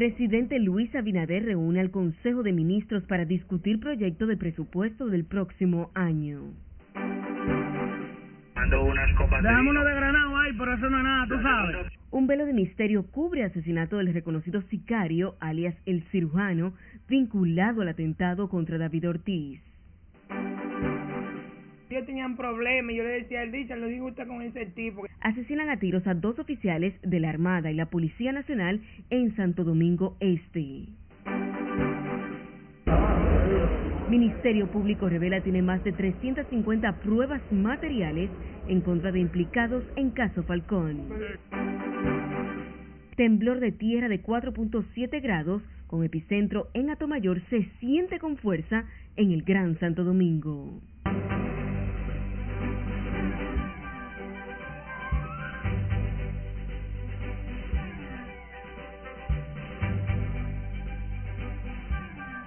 Presidente Luis Abinader reúne al Consejo de Ministros para discutir proyecto de presupuesto del próximo año. Dejamos uno de granado ahí, pero eso no es nada, tú sabes. Un velo de misterio cubre asesinato del reconocido sicario, alias el cirujano, vinculado al atentado contra David Ortiz. Yo le decía, él dice, lo digo usted con ese tipo. Asesinan a tiros a dos oficiales de la Armada y la Policía Nacional en Santo Domingo Este. Ministerio Público revela tiene más de 350 pruebas materiales en contra de implicados en caso Falcón. Temblor de tierra de 4.7 grados con epicentro en Atomayor se siente con fuerza en el Gran Santo Domingo.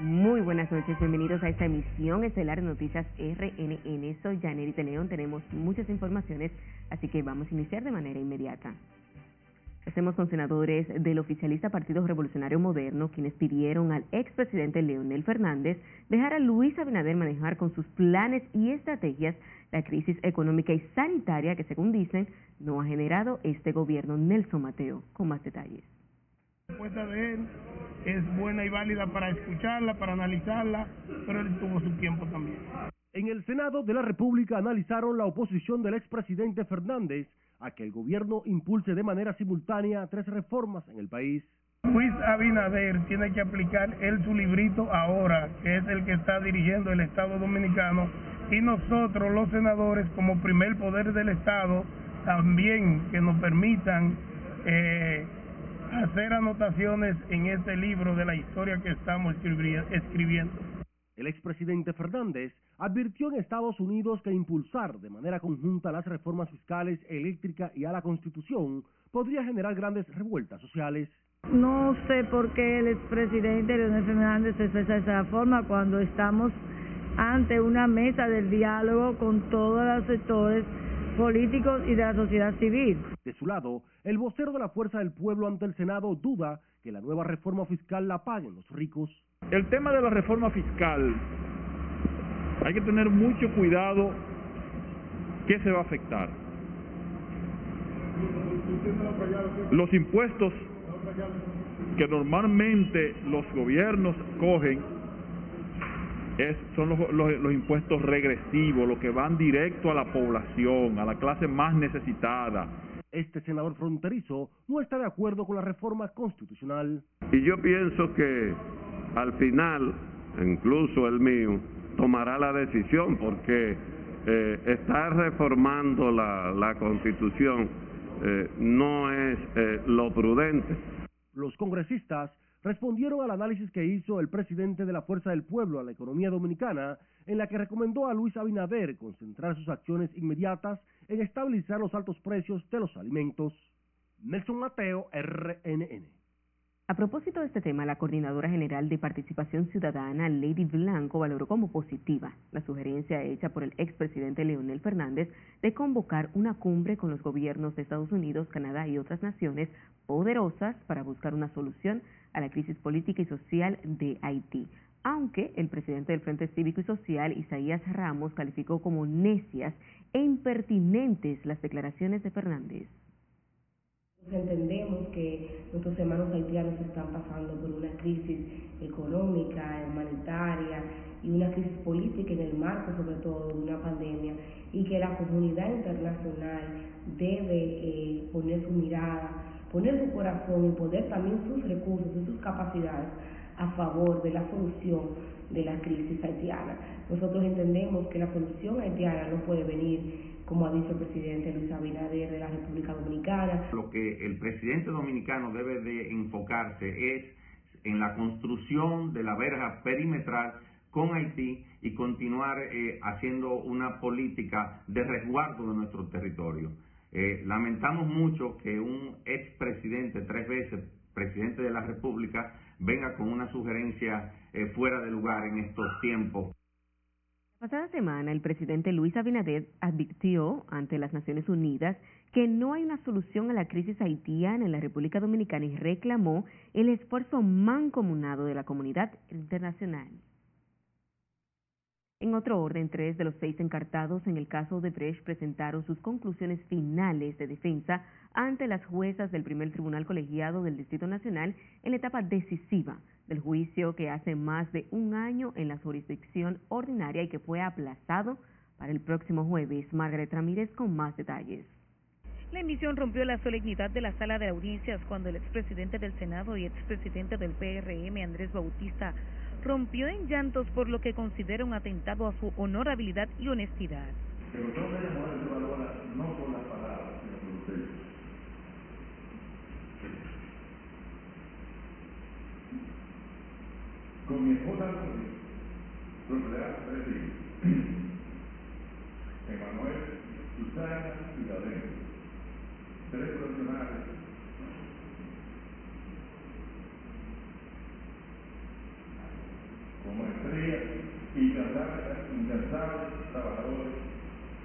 Muy buenas noches, bienvenidos a esta emisión estelar de Noticias RNN. Soy Janet León, tenemos muchas informaciones, así que vamos a iniciar de manera inmediata. Hacemos con senadores del oficialista Partido Revolucionario Moderno, quienes pidieron al expresidente Leonel Fernández dejar a Luis Abinader manejar con sus planes y estrategias la crisis económica y sanitaria que, según dicen, no ha generado este gobierno. Nelson Mateo, con más detalles. La respuesta de él es buena y válida para escucharla, para analizarla, pero él tuvo su tiempo también. En el Senado de la República analizaron la oposición del expresidente Fernández a que el gobierno impulse de manera simultánea tres reformas en el país. Luis Abinader tiene que aplicar él su librito ahora, que es el que está dirigiendo el Estado Dominicano, y nosotros los senadores como primer poder del Estado también que nos permitan eh, hacer anotaciones en este libro de la historia que estamos escribiendo. El expresidente Fernández advirtió en Estados Unidos que impulsar de manera conjunta las reformas fiscales, eléctrica y a la Constitución podría generar grandes revueltas sociales. No sé por qué el expresidente Leonel Fernández se expresa de esa forma cuando estamos ante una mesa del diálogo con todos los sectores políticos y de la sociedad civil. De su lado, el vocero de la Fuerza del Pueblo ante el Senado duda que la nueva reforma fiscal la paguen los ricos. El tema de la reforma fiscal, hay que tener mucho cuidado qué se va a afectar. Los impuestos que normalmente los gobiernos cogen es, son los, los, impuestos regresivos, los que van directo a la población, a la clase más necesitada. Este senador fronterizo no está de acuerdo con la reforma constitucional. Y yo pienso que al final, incluso el mío, tomará la decisión porque eh, estar reformando la, la constitución eh, no es eh, lo prudente. Los congresistas respondieron al análisis que hizo el presidente de la Fuerza del Pueblo a la economía dominicana, en la que recomendó a Luis Abinader concentrar sus acciones inmediatas en estabilizar los altos precios de los alimentos. Nelson Mateo, RNN. A propósito de este tema, la Coordinadora General de Participación Ciudadana, Lady Blanco, valoró como positiva la sugerencia hecha por el expresidente Leonel Fernández de convocar una cumbre con los gobiernos de Estados Unidos, Canadá y otras naciones poderosas para buscar una solución a la crisis política y social de Haití. Aunque el presidente del Frente Cívico y Social, Isaías Ramos, calificó como necias e impertinentes las declaraciones de Fernández. Entendemos que nuestros hermanos haitianos están pasando por una crisis económica, humanitaria y una crisis política en el marco sobre todo de una pandemia y que la comunidad internacional debe eh, poner su mirada, poner su corazón y poner también sus recursos y sus capacidades a favor de la solución de la crisis haitiana. Nosotros entendemos que la solución haitiana no puede venir como ha dicho el presidente Luis Abinader de la República Dominicana. Lo que el presidente dominicano debe de enfocarse es en la construcción de la verja perimetral con Haití y continuar eh, haciendo una política de resguardo de nuestro territorio. Eh, lamentamos mucho que un expresidente, tres veces presidente de la República, venga con una sugerencia eh, fuera de lugar en estos tiempos. La pasada semana, el presidente Luis Abinader advirtió ante las Naciones Unidas que no hay una solución a la crisis haitiana en la República Dominicana y reclamó el esfuerzo mancomunado de la comunidad internacional. En otro orden, tres de los seis encartados en el caso de Brecht presentaron sus conclusiones finales de defensa ante las juezas del primer tribunal colegiado del Distrito Nacional en la etapa decisiva del juicio que hace más de un año en la jurisdicción ordinaria y que fue aplazado para el próximo jueves. Margaret Ramírez con más detalles. La emisión rompió la solemnidad de la sala de audiencias cuando el expresidente del Senado y expresidente del PRM, Andrés Bautista, rompió en llantos por lo que considera un atentado a su honorabilidad y honestidad. Pero no se no por las palabras, sino por ustedes. Con mi esposa, propiedad, decir, Emanuel, Susana y tres profesionales estrellas incansables trabajadores,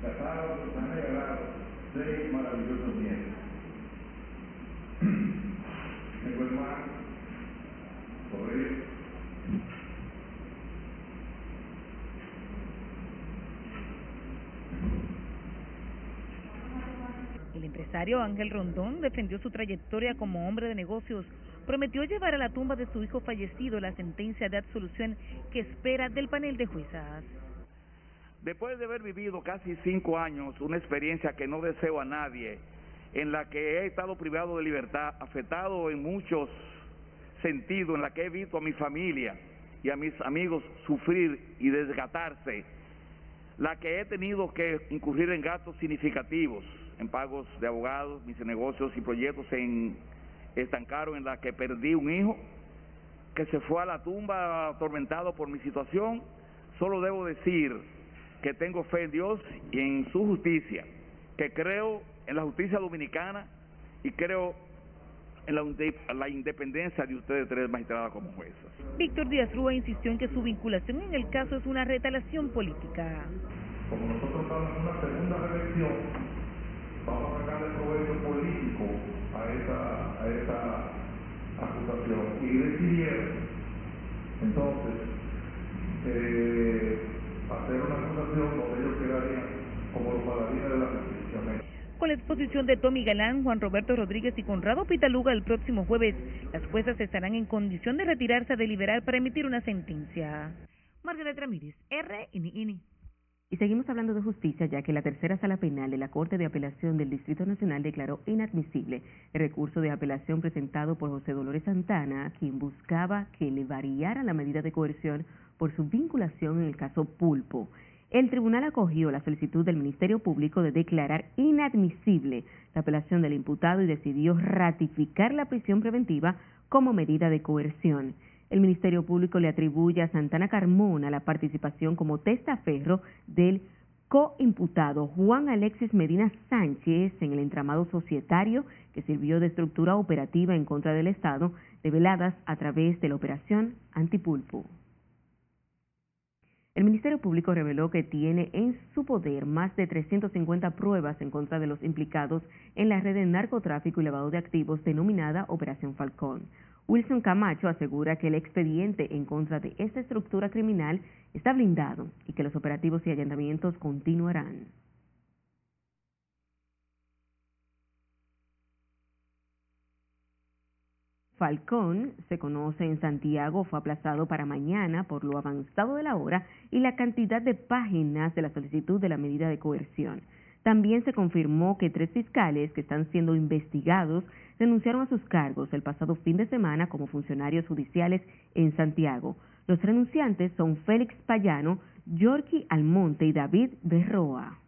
casados nos han regalado seis maravillosos nietos. Tengo hermanos, sobrinos, El empresario Ángel Rondón defendió su trayectoria como hombre de negocios prometió llevar a la tumba de su hijo fallecido la sentencia de absolución que espera del panel de juezas. Después de haber vivido casi cinco años, una experiencia que no deseo a nadie, en la que he estado privado de libertad, afectado en muchos sentidos, en la que he visto a mi familia y a mis amigos sufrir y desgatarse, la que he tenido que incurrir en gastos significativos, en pagos de abogados, mis negocios y proyectos en estancaron en la que perdí un hijo, que se fue a la tumba atormentado por mi situación, solo debo decir que tengo fe en Dios y en su justicia, que creo en la justicia dominicana y creo en la, independencia de ustedes tres magistradas como juezas. Víctor Díaz Rúa insistió en que su vinculación en el caso es una retalación política. Como nosotros estamos en una segunda reelección, vamos a sacarle provecho político a esa, a esa acusación y decidieron entonces hacer una acusación donde ellos quedarían como los paladines de la justicia. Con la exposición de Tommy Galán, Juan Roberto Rodríguez y Conrado Pitaluga el próximo jueves, las juezas estarán en condición de retirarse a deliberar para emitir una sentencia. Margaret Ramírez, RNN. Y seguimos hablando de justicia, ya que la tercera sala penal de la Corte de Apelación del Distrito Nacional declaró inadmisible el recurso de apelación presentado por José Dolores Santana, quien buscaba que le variara la medida de coerción por su vinculación en el caso Pulpo. El tribunal acogió la solicitud del Ministerio Público de declarar inadmisible la apelación del imputado y decidió ratificar la prisión preventiva como medida de coerción. El Ministerio Público le atribuye a Santana Carmona la participación como testaferro del coimputado Juan Alexis Medina Sánchez en el entramado societario que sirvió de estructura operativa en contra del Estado, reveladas a través de la operación Antipulpo. El Ministerio Público reveló que tiene en su poder más de 350 pruebas en contra de los implicados en la red de narcotráfico y lavado de activos denominada Operación Falcón. Wilson Camacho asegura que el expediente en contra de esta estructura criminal está blindado y que los operativos y allanamientos continuarán. Falcón, se conoce en Santiago, fue aplazado para mañana por lo avanzado de la hora y la cantidad de páginas de la solicitud de la medida de coerción. También se confirmó que tres fiscales que están siendo investigados renunciaron a sus cargos el pasado fin de semana como funcionarios judiciales en Santiago. Los renunciantes son Félix Payano, Yorky Almonte y David Berroa.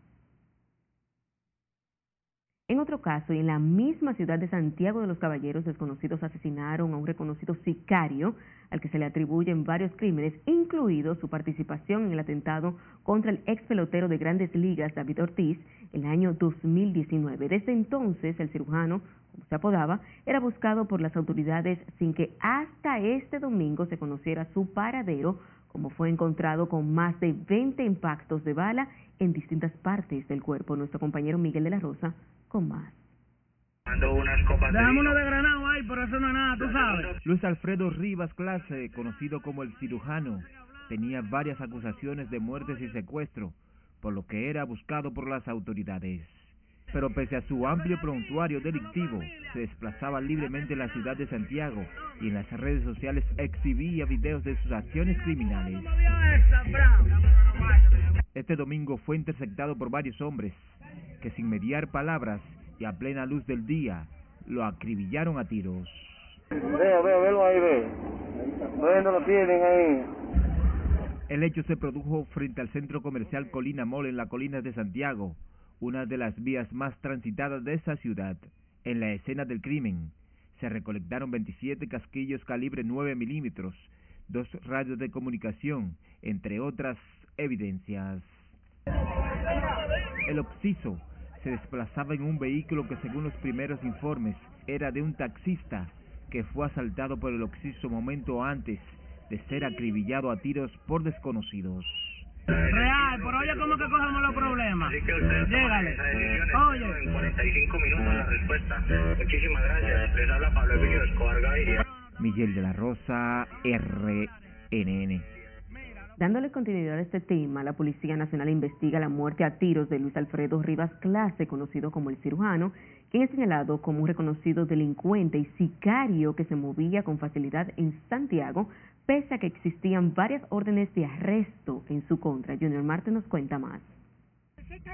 En otro caso, en la misma ciudad de Santiago de los Caballeros, desconocidos asesinaron a un reconocido sicario al que se le atribuyen varios crímenes, incluido su participación en el atentado contra el ex pelotero de grandes ligas David Ortiz el año 2019. Desde entonces, el cirujano, como se apodaba, era buscado por las autoridades sin que hasta este domingo se conociera su paradero como fue encontrado con más de 20 impactos de bala en distintas partes del cuerpo. Nuestro compañero Miguel de la Rosa con más. Dejamos uno de granado ahí, pero eso no es nada, tú sabes. Luis Alfredo Rivas Clase, conocido como el cirujano, tenía varias acusaciones de muertes y secuestro, por lo que era buscado por las autoridades. Pero pese a su amplio prontuario delictivo, se desplazaba libremente en la ciudad de Santiago y en las redes sociales exhibía videos de sus acciones criminales. Este domingo fue interceptado por varios hombres que sin mediar palabras y a plena luz del día lo acribillaron a tiros. Veo, veo, velo ahí, ve. Bueno, lo tienen ahí. El hecho se produjo frente al centro comercial Colina Mall en la colina de Santiago, una de las vías más transitadas de esa ciudad. En la escena del crimen se recolectaron 27 casquillos calibre 9 milímetros, dos radios de comunicación, entre otras evidencias. El occiso se desplazaba en un vehículo que según los primeros informes era de un taxista que fue asaltado por el occiso momento antes de ser acribillado a tiros por desconocidos. Real, por oye cómo que cogemos los problemas. Llegale. Oye. En 45 minutos la respuesta. Muchísimas gracias. Les habla Pablo Emilio Escobar Gaviria. Miguel de la Rosa, RNN. Dándole continuidad a este tema, la Policía Nacional investiga la muerte a tiros de Luis Alfredo Rivas Clase, conocido como el cirujano, quien es señalado como un reconocido delincuente y sicario que se movía con facilidad en Santiago, pese a que existían varias órdenes de arresto en su contra. Junior Marte nos cuenta más.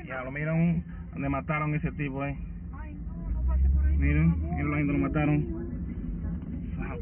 Ya lo miran donde mataron ese tipo, eh. Miren, miren la gente lo mataron.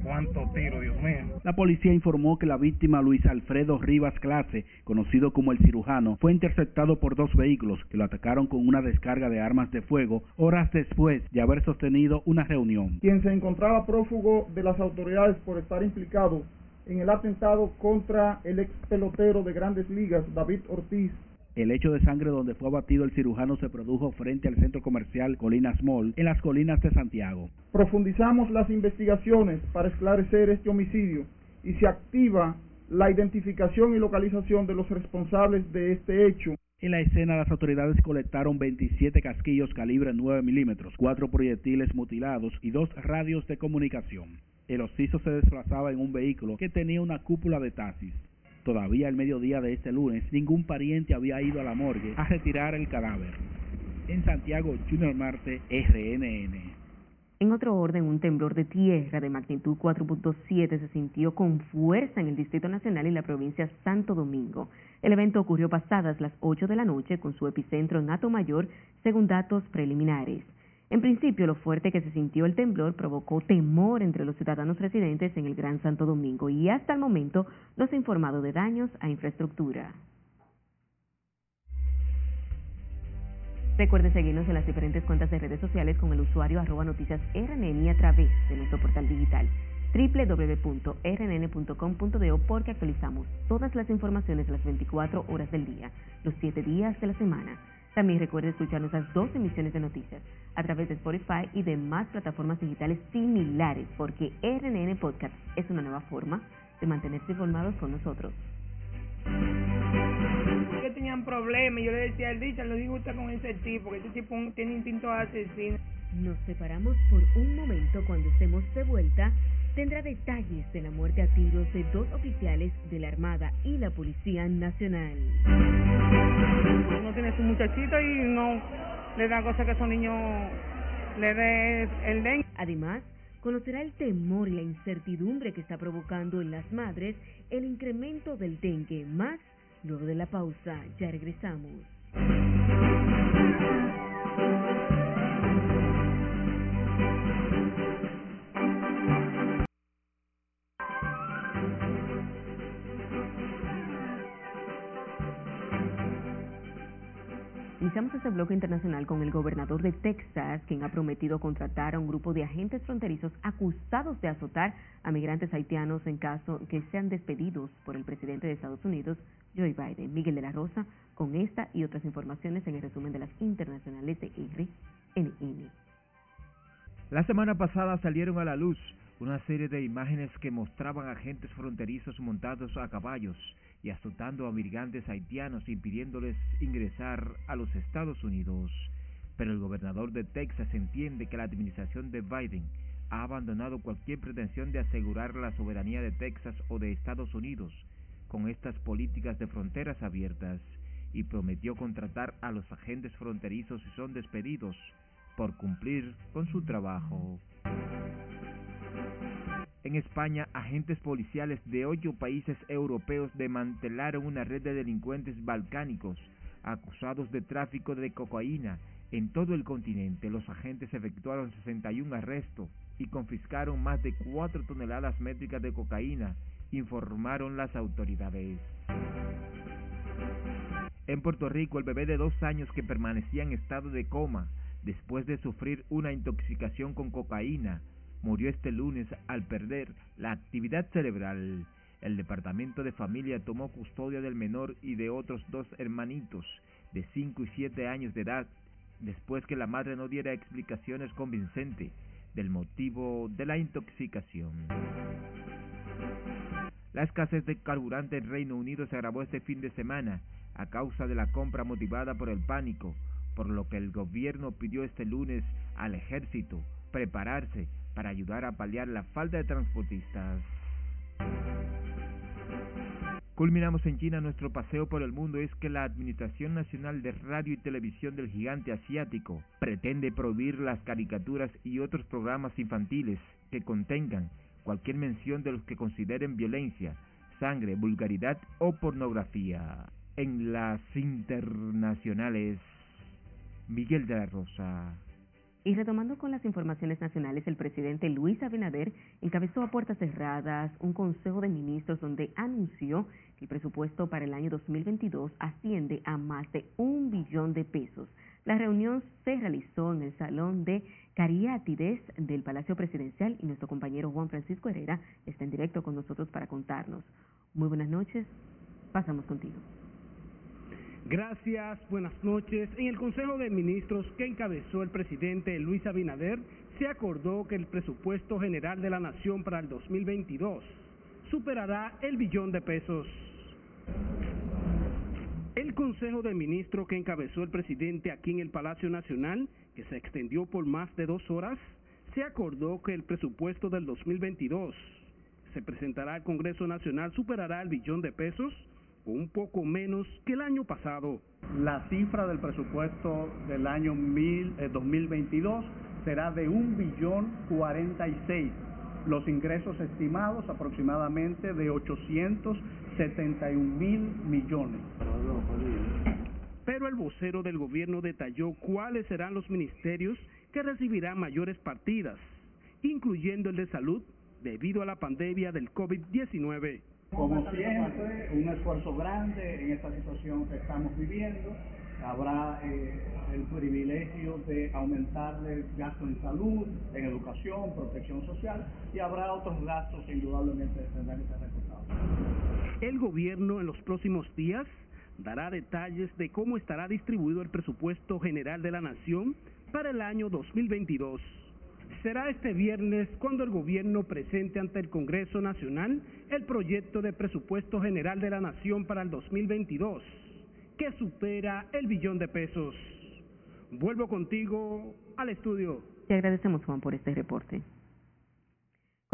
¿Cuántos tiros, Dios mío? La policía informó que la víctima Luis Alfredo Rivas Clase, conocido como el cirujano, fue interceptado por dos vehículos que lo atacaron con una descarga de armas de fuego horas después de haber sostenido una reunión. Quien se encontraba prófugo de las autoridades por estar implicado en el atentado contra el ex pelotero de grandes ligas, David Ortiz, el hecho de sangre donde fue abatido el cirujano se produjo frente al centro comercial Colinas Mall, en las colinas de Santiago. Profundizamos las investigaciones para esclarecer este homicidio y se activa la identificación y localización de los responsables de este hecho. En la escena, las autoridades colectaron 27 casquillos calibre 9 milímetros, cuatro proyectiles mutilados y dos radios de comunicación. El ociso se desplazaba en un vehículo que tenía una cúpula de taxis. Todavía al mediodía de este lunes, ningún pariente había ido a la morgue a retirar el cadáver. En Santiago, Junior Marte, RNN. En otro orden, un temblor de tierra de magnitud 4.7 se sintió con fuerza en el Distrito Nacional y la provincia Santo Domingo. El evento ocurrió pasadas las 8 de la noche con su epicentro en Nato Mayor, según datos preliminares. En principio, lo fuerte que se sintió el temblor provocó temor entre los ciudadanos residentes en el Gran Santo Domingo y hasta el momento no se ha informado de daños a infraestructura. Recuerde seguirnos en las diferentes cuentas de redes sociales con el usuario arroba noticias RNN a través de nuestro portal digital www.rnn.com.do porque actualizamos todas las informaciones las 24 horas del día, los 7 días de la semana. También recuerde escuchar nuestras dos emisiones de noticias a través de Spotify y demás plataformas digitales similares, porque RNN Podcast es una nueva forma de mantenerse informados con nosotros. Que tenían problemas, yo le decía al dicho, lo disgusta con ese tipo, que ese tipo tiene instinto asesino. Nos separamos por un momento cuando estemos de vuelta. Tendrá detalles de la muerte a tiros de dos oficiales de la Armada y la Policía Nacional. No tiene su muchachito y no le da cosa que a le dé el dengue. Además, conocerá el temor y la incertidumbre que está provocando en las madres el incremento del dengue. Más luego de la pausa, ya regresamos. Iniciamos este bloque internacional con el gobernador de Texas, quien ha prometido contratar a un grupo de agentes fronterizos acusados de azotar a migrantes haitianos en caso que sean despedidos por el presidente de Estados Unidos, Joe Biden. Miguel de la Rosa, con esta y otras informaciones en el resumen de las internacionales de RNN. La semana pasada salieron a la luz una serie de imágenes que mostraban agentes fronterizos montados a caballos y azotando a migrantes haitianos impidiéndoles ingresar a los Estados Unidos. Pero el gobernador de Texas entiende que la administración de Biden ha abandonado cualquier pretensión de asegurar la soberanía de Texas o de Estados Unidos con estas políticas de fronteras abiertas y prometió contratar a los agentes fronterizos si son despedidos por cumplir con su trabajo. En España, agentes policiales de ocho países europeos desmantelaron una red de delincuentes balcánicos acusados de tráfico de cocaína en todo el continente. Los agentes efectuaron 61 arrestos y confiscaron más de 4 toneladas métricas de cocaína, informaron las autoridades. En Puerto Rico, el bebé de dos años que permanecía en estado de coma después de sufrir una intoxicación con cocaína murió este lunes al perder la actividad cerebral. El Departamento de Familia tomó custodia del menor y de otros dos hermanitos de 5 y 7 años de edad después que la madre no diera explicaciones convincentes del motivo de la intoxicación. La escasez de carburante en Reino Unido se agravó este fin de semana a causa de la compra motivada por el pánico, por lo que el gobierno pidió este lunes al ejército prepararse para ayudar a paliar la falta de transportistas. Culminamos en China nuestro paseo por el mundo es que la Administración Nacional de Radio y Televisión del gigante asiático pretende prohibir las caricaturas y otros programas infantiles que contengan cualquier mención de los que consideren violencia, sangre, vulgaridad o pornografía. En las internacionales, Miguel de la Rosa. Y retomando con las informaciones nacionales, el presidente Luis Abinader encabezó a puertas cerradas un consejo de ministros donde anunció que el presupuesto para el año 2022 asciende a más de un billón de pesos. La reunión se realizó en el salón de Cariátides del Palacio Presidencial y nuestro compañero Juan Francisco Herrera está en directo con nosotros para contarnos. Muy buenas noches, pasamos contigo. Gracias, buenas noches. En el Consejo de Ministros que encabezó el presidente Luis Abinader, se acordó que el presupuesto general de la Nación para el 2022 superará el billón de pesos. El Consejo de Ministros que encabezó el presidente aquí en el Palacio Nacional, que se extendió por más de dos horas, se acordó que el presupuesto del 2022 se presentará al Congreso Nacional superará el billón de pesos un poco menos que el año pasado. La cifra del presupuesto del año mil, 2022 será de un billón 46. Los ingresos estimados aproximadamente de 871 mil millones. Pero el vocero del gobierno detalló cuáles serán los ministerios que recibirán mayores partidas, incluyendo el de salud, debido a la pandemia del COVID-19. Como siempre, un esfuerzo grande en esta situación que estamos viviendo. Habrá eh, el privilegio de aumentarle el gasto en salud, en educación, protección social y habrá otros gastos que indudablemente tendrán que ser recortados. El gobierno en los próximos días dará detalles de cómo estará distribuido el presupuesto general de la Nación para el año 2022 será este viernes cuando el gobierno presente ante el Congreso Nacional el proyecto de presupuesto general de la Nación para el 2022, que supera el billón de pesos. Vuelvo contigo al estudio. Te agradecemos, Juan, por este reporte.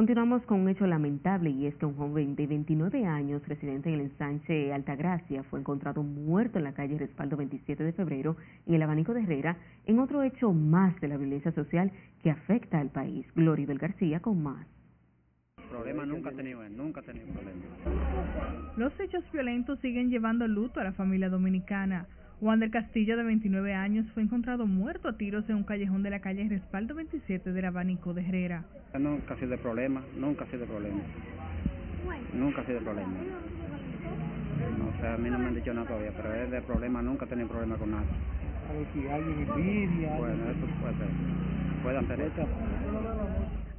Continuamos con un hecho lamentable y es que un joven de 29 años, residente en el ensanche Altagracia, fue encontrado muerto en la calle Respaldo 27 de febrero en el abanico de Herrera, en otro hecho más de la violencia social que afecta al país. Gloria del García con más. Problema nunca ha tenido, nunca ha tenido problema. Los hechos violentos siguen llevando luto a la familia dominicana. Juan del Castillo, de 29 años, fue encontrado muerto a tiros en un callejón de la calle Respaldo 27 del abanico de Herrera. Nunca ha sido de problema, nunca ha sido de problema. Nunca ha sido de problema. No sé, a mí no me han dicho nada todavía, pero es de problema, nunca he tenido problema con nada. si alguien envidia. Bueno, eso puede ser. Puede hacer eso.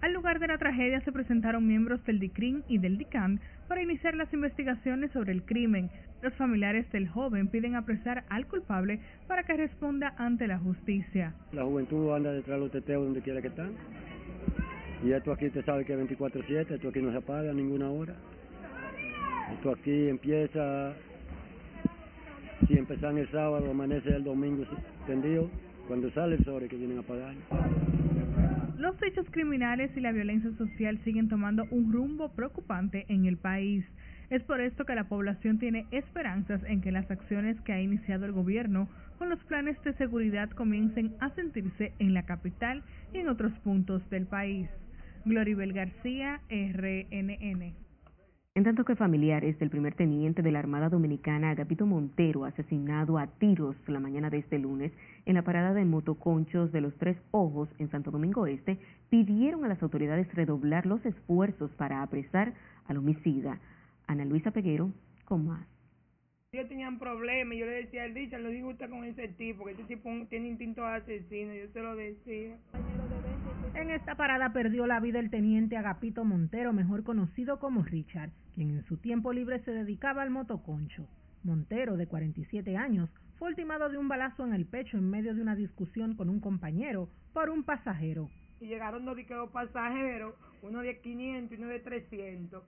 Al lugar de la tragedia se presentaron miembros del DICRIN y del DICAN para iniciar las investigaciones sobre el crimen. Los familiares del joven piden apresar al culpable para que responda ante la justicia. La juventud anda detrás de los teteos donde quiera que están. Y esto aquí te sabe que es 24-7, esto aquí no se apaga a ninguna hora. Esto aquí empieza, si empiezan el sábado, amanece el domingo tendido. Cuando sale el es que vienen a pagar. Los hechos criminales y la violencia social siguen tomando un rumbo preocupante en el país. Es por esto que la población tiene esperanzas en que las acciones que ha iniciado el gobierno con los planes de seguridad comiencen a sentirse en la capital y en otros puntos del país. Gloribel García, RNN. En tanto que familiares del primer teniente de la Armada Dominicana, Agapito Montero, asesinado a tiros la mañana de este lunes en la parada de motoconchos de los Tres Ojos en Santo Domingo Este, pidieron a las autoridades redoblar los esfuerzos para apresar al homicida. Ana Luisa Peguero con más. Ellos tenían problemas, yo le decía al dicho, lo digo con ese tipo, que ese tipo tiene instinto asesino, yo se lo decía. En esta parada perdió la vida el teniente Agapito Montero, mejor conocido como Richard, quien en su tiempo libre se dedicaba al motoconcho. Montero, de 47 años, fue ultimado de un balazo en el pecho en medio de una discusión con un compañero por un pasajero. Y llegaron dos pasajeros, uno de 500 y uno de 300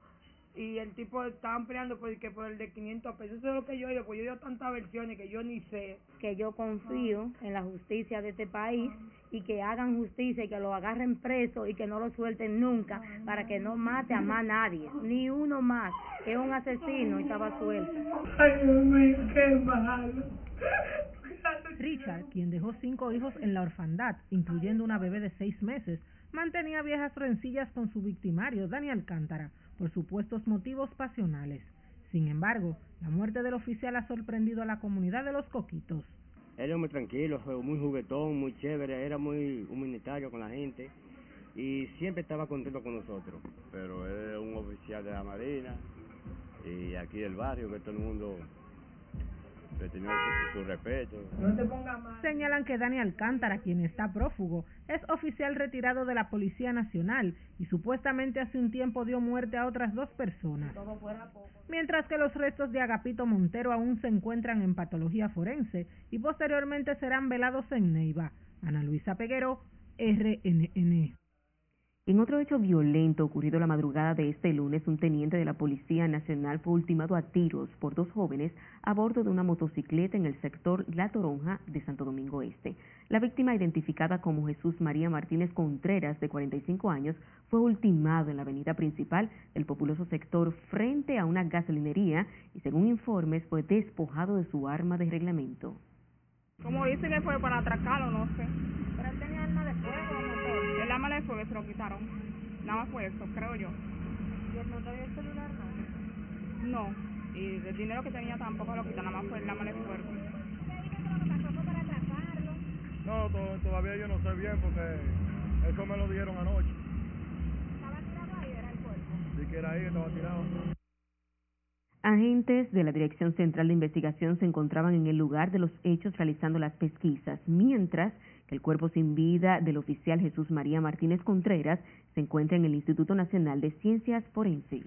y el tipo estaban peleando por, que por el de 500 pesos. Eso es lo que yo digo, pues yo digo tantas versiones que yo ni sé. Que yo confío en la justicia de este país y que hagan justicia y que lo agarren preso y que no lo suelten nunca para que no mate a más nadie, ni uno más. Es un asesino y estaba suelto. Ay, Dios mío, qué malo. Richard, quien dejó cinco hijos en la orfandad, incluyendo una bebé de seis meses, mantenía viejas rencillas con su victimario, Daniel Alcántara, por supuestos motivos pasionales. Sin embargo, la muerte del oficial ha sorprendido a la comunidad de los coquitos. Era muy tranquilo, muy juguetón, muy chévere, era muy humanitario con la gente y siempre estaba contento con nosotros. Pero es un oficial de la Marina y aquí del barrio que todo el mundo su, respeto. Señalan que Dani Alcántara, quien está prófugo, es oficial retirado de la Policía Nacional y supuestamente hace un tiempo dio muerte a otras dos personas. Mientras que los restos de Agapito Montero aún se encuentran en patología forense y posteriormente serán velados en Neiva. Ana Luisa Peguero, RNN. En otro hecho violento ocurrido la madrugada de este lunes, un teniente de la Policía Nacional fue ultimado a tiros por dos jóvenes a bordo de una motocicleta en el sector La Toronja de Santo Domingo Este. La víctima, identificada como Jesús María Martínez Contreras, de 45 años, fue ultimado en la avenida principal del populoso sector frente a una gasolinería y, según informes, fue despojado de su arma de reglamento. Como dice que fue para atracarlo, no sé. Pero él tenía arma de fuego de fuego se lo quitaron. Nada más fue eso, creo yo. ¿Y el el celular no? No. Y el dinero que tenía tampoco lo quitaron, nada más fue el de fuego. No, todavía yo no sé bien porque eso me lo dieron anoche. ¿Estaba tirado ahí? ¿Era el cuerpo? Sí que era ahí, estaba tirado. Agentes de la Dirección Central de Investigación se encontraban en el lugar de los hechos realizando las pesquisas, mientras el cuerpo sin vida del oficial Jesús María Martínez Contreras se encuentra en el Instituto Nacional de Ciencias Forenses.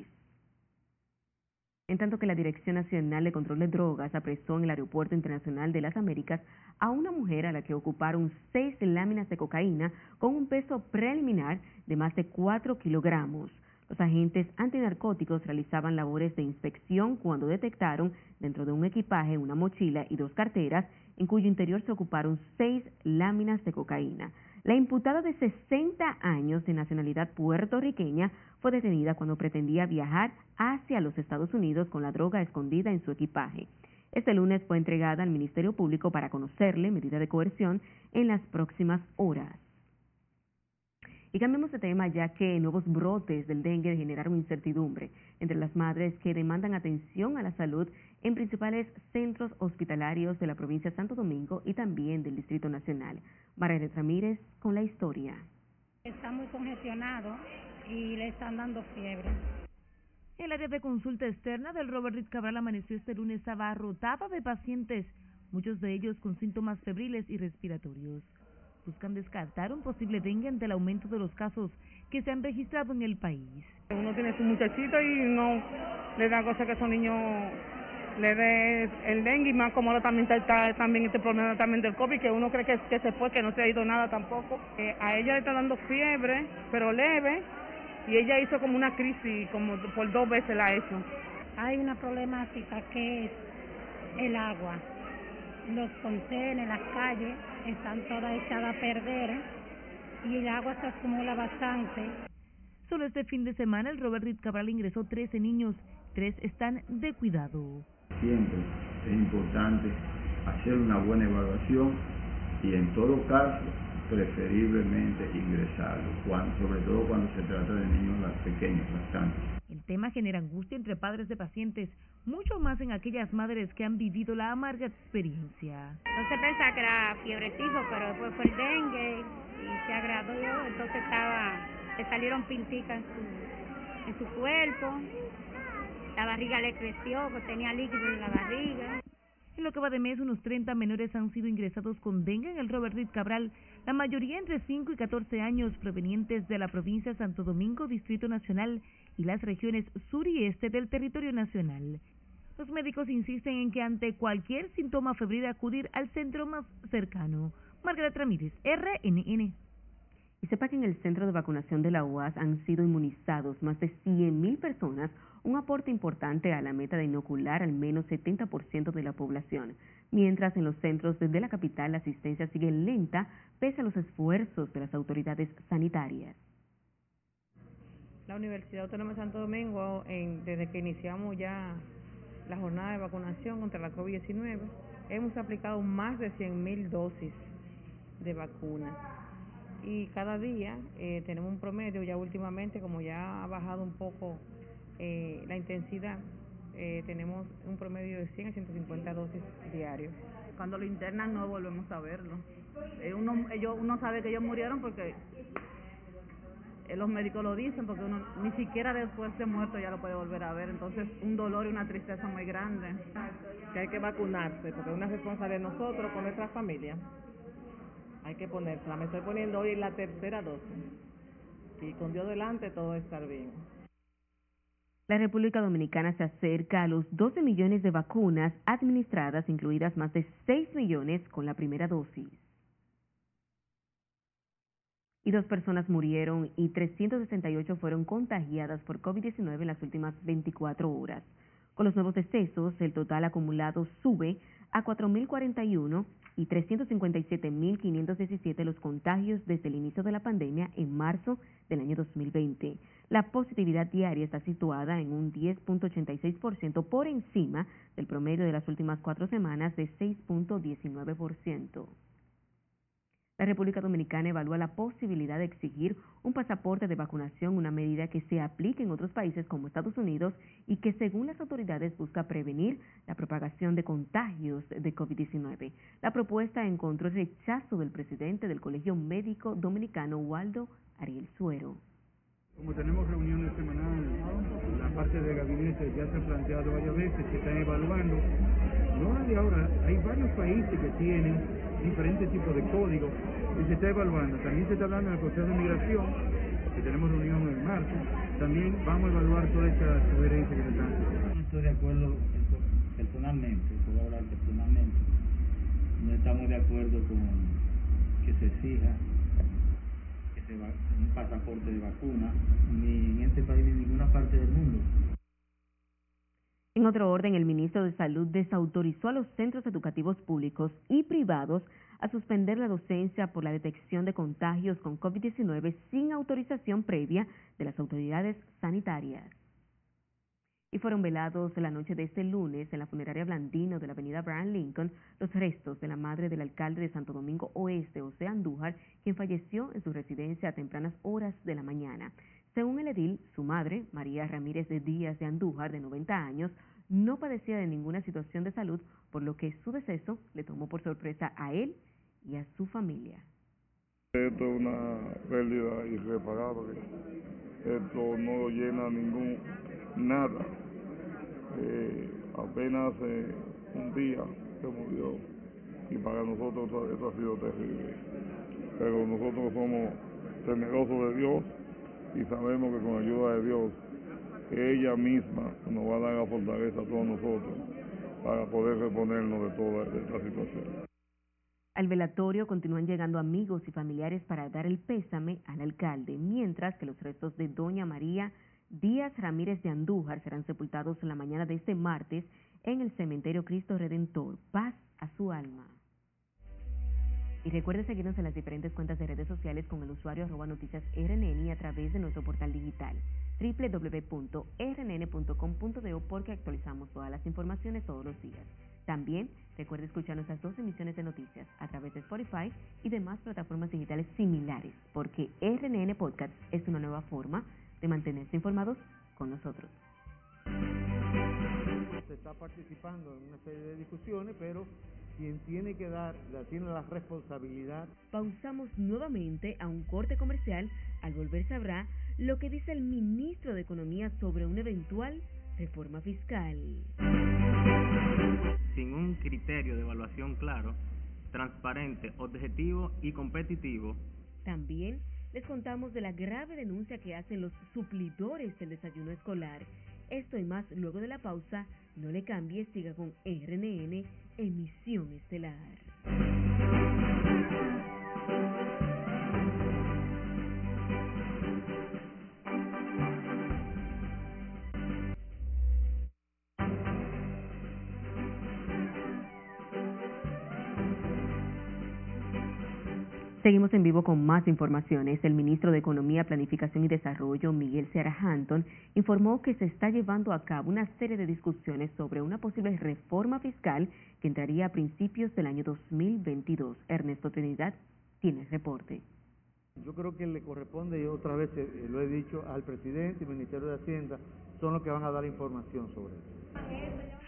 En tanto que la Dirección Nacional de Control de Drogas apresó en el Aeropuerto Internacional de las Américas a una mujer a la que ocuparon seis láminas de cocaína con un peso preliminar de más de cuatro kilogramos. Los agentes antinarcóticos realizaban labores de inspección cuando detectaron dentro de un equipaje una mochila y dos carteras en cuyo interior se ocuparon seis láminas de cocaína. La imputada de 60 años de nacionalidad puertorriqueña fue detenida cuando pretendía viajar hacia los Estados Unidos con la droga escondida en su equipaje. Este lunes fue entregada al Ministerio Público para conocerle medida de coerción en las próximas horas. Y cambiemos de tema ya que nuevos brotes del dengue generaron incertidumbre entre las madres que demandan atención a la salud en principales centros hospitalarios de la provincia de Santo Domingo y también del Distrito Nacional. María Ramírez con la historia. Está muy congestionado y le están dando fiebre. El área de consulta externa del Robert Reed Cabral amaneció este lunes abarrotada de pacientes, muchos de ellos con síntomas febriles y respiratorios buscan descartar un posible dengue ante el aumento de los casos que se han registrado en el país. Uno tiene su muchachito y no le da cosa que son niños le dé el dengue y más como ahora también está, también este problema también del COVID, que uno cree que, que se fue, que no se ha ido nada tampoco. Eh, a ella le está dando fiebre, pero leve, y ella hizo como una crisis, como por dos veces la ha hecho. Hay una problemática que es el agua. Los contenedores, las calles están todas echadas a perder y el agua se acumula bastante. Solo este fin de semana el Robert Reed Cabral ingresó 13 niños, tres están de cuidado. Siempre es importante hacer una buena evaluación y en todo caso preferiblemente ingresarlo, cuando, sobre todo cuando se trata de niños pequeños, lactantes. Tema genera angustia entre padres de pacientes, mucho más en aquellas madres que han vivido la amarga experiencia. Entonces pensaba que era fiebre tifo, pero después fue el dengue y se agradó, entonces estaba, le salieron pinticas en su, en su cuerpo, la barriga le creció, pues tenía líquido en la barriga. En lo que va de mes, unos 30 menores han sido ingresados con dengue en el Robert Reed Cabral, la mayoría entre 5 y 14 años, provenientes de la provincia de Santo Domingo, Distrito Nacional y las regiones sur y este del territorio nacional. Los médicos insisten en que ante cualquier síntoma febril acudir al centro más cercano. Margaret Ramírez, RNN. Y sepa que en el centro de vacunación de la UAS han sido inmunizados más de 100.000 personas, un aporte importante a la meta de inocular al menos 70% de la población. Mientras en los centros desde la capital la asistencia sigue lenta pese a los esfuerzos de las autoridades sanitarias. La Universidad Autónoma de Santo Domingo, desde que iniciamos ya la jornada de vacunación contra la COVID-19, hemos aplicado más de 100.000 dosis de vacunas y cada día eh, tenemos un promedio, ya últimamente como ya ha bajado un poco eh, la intensidad, eh, tenemos un promedio de 100 a 150 dosis diarios. Cuando lo internan no volvemos a verlo. uno, ellos, uno sabe que ellos murieron porque los médicos lo dicen, porque uno ni siquiera después de muerto ya lo puede volver a ver. Entonces, un dolor y una tristeza muy grande. Que hay que vacunarse, porque es una responsabilidad de nosotros con nuestra familia hay que ponérsela. Me estoy poniendo hoy la tercera dosis. Y con Dios delante todo va a estar bien. La República Dominicana se acerca a los 12 millones de vacunas administradas, incluidas más de 6 millones con la primera dosis. Y dos personas murieron y 368 fueron contagiadas por COVID-19 en las últimas 24 horas. Con los nuevos decesos, el total acumulado sube a 4.041 y 357.517 los contagios desde el inicio de la pandemia en marzo del año 2020. La positividad diaria está situada en un 10.86% por encima del promedio de las últimas cuatro semanas de 6.19%. La República Dominicana evalúa la posibilidad de exigir un pasaporte de vacunación, una medida que se aplique en otros países como Estados Unidos y que según las autoridades busca prevenir la propagación de contagios de COVID-19. La propuesta encontró rechazo del presidente del Colegio Médico Dominicano, Waldo Ariel Suero. Como tenemos reuniones semanales, la parte de gabinete ya se ha planteado varias veces, se están evaluando. No hay ahora, hay varios países que tienen diferentes tipos de códigos y se está evaluando. También se está hablando del proceso de migración, que tenemos reunión en marzo. También vamos a evaluar toda esta sugerencia que se están No estoy de acuerdo personalmente, puedo hablar personalmente. No estamos de acuerdo con que se exija un pasaporte de vacuna, ni en este país ni en ninguna parte del mundo. En otro orden, el ministro de Salud desautorizó a los centros educativos públicos y privados a suspender la docencia por la detección de contagios con COVID-19 sin autorización previa de las autoridades sanitarias y fueron velados la noche de este lunes en la funeraria Blandino de la avenida Brian Lincoln los restos de la madre del alcalde de Santo Domingo Oeste, José Andújar, quien falleció en su residencia a tempranas horas de la mañana. Según el edil, su madre, María Ramírez de Díaz de Andújar, de 90 años, no padecía de ninguna situación de salud, por lo que su deceso le tomó por sorpresa a él y a su familia. Esto es una pérdida irreparable. Esto no llena ningún nada. Eh, apenas hace un día se murió y para nosotros eso ha sido terrible. Pero nosotros somos temerosos de Dios y sabemos que con ayuda de Dios ella misma nos va a dar la fortaleza a todos nosotros para poder reponernos de toda esta situación. Al velatorio continúan llegando amigos y familiares para dar el pésame al alcalde, mientras que los restos de Doña María Díaz Ramírez de Andújar serán sepultados en la mañana de este martes en el cementerio Cristo Redentor. Paz a su alma. Y recuerde seguirnos en las diferentes cuentas de redes sociales con el usuario arroba noticias RNN a través de nuestro portal digital www.rnn.com.de porque actualizamos todas las informaciones todos los días. También recuerde escuchar nuestras dos emisiones de noticias a través de Spotify y demás plataformas digitales similares, porque RNN Podcast es una nueva forma de mantenerse informados con nosotros. Se está participando en una serie de discusiones, pero quien tiene que dar, tiene la responsabilidad. Pausamos nuevamente a un corte comercial. Al volver sabrá lo que dice el ministro de Economía sobre una eventual reforma fiscal. Sin un criterio de evaluación claro, transparente, objetivo y competitivo. También les contamos de la grave denuncia que hacen los suplidores del desayuno escolar. Esto y más luego de la pausa. No le cambie, siga con RNN, emisión estelar. Seguimos en vivo con más informaciones. El ministro de Economía, Planificación y Desarrollo, Miguel Seara Hanton, informó que se está llevando a cabo una serie de discusiones sobre una posible reforma fiscal que entraría a principios del año 2022. Ernesto Trinidad tiene el reporte. Yo creo que le corresponde, y otra vez eh, lo he dicho, al presidente y al Ministerio de Hacienda, son los que van a dar información sobre eso.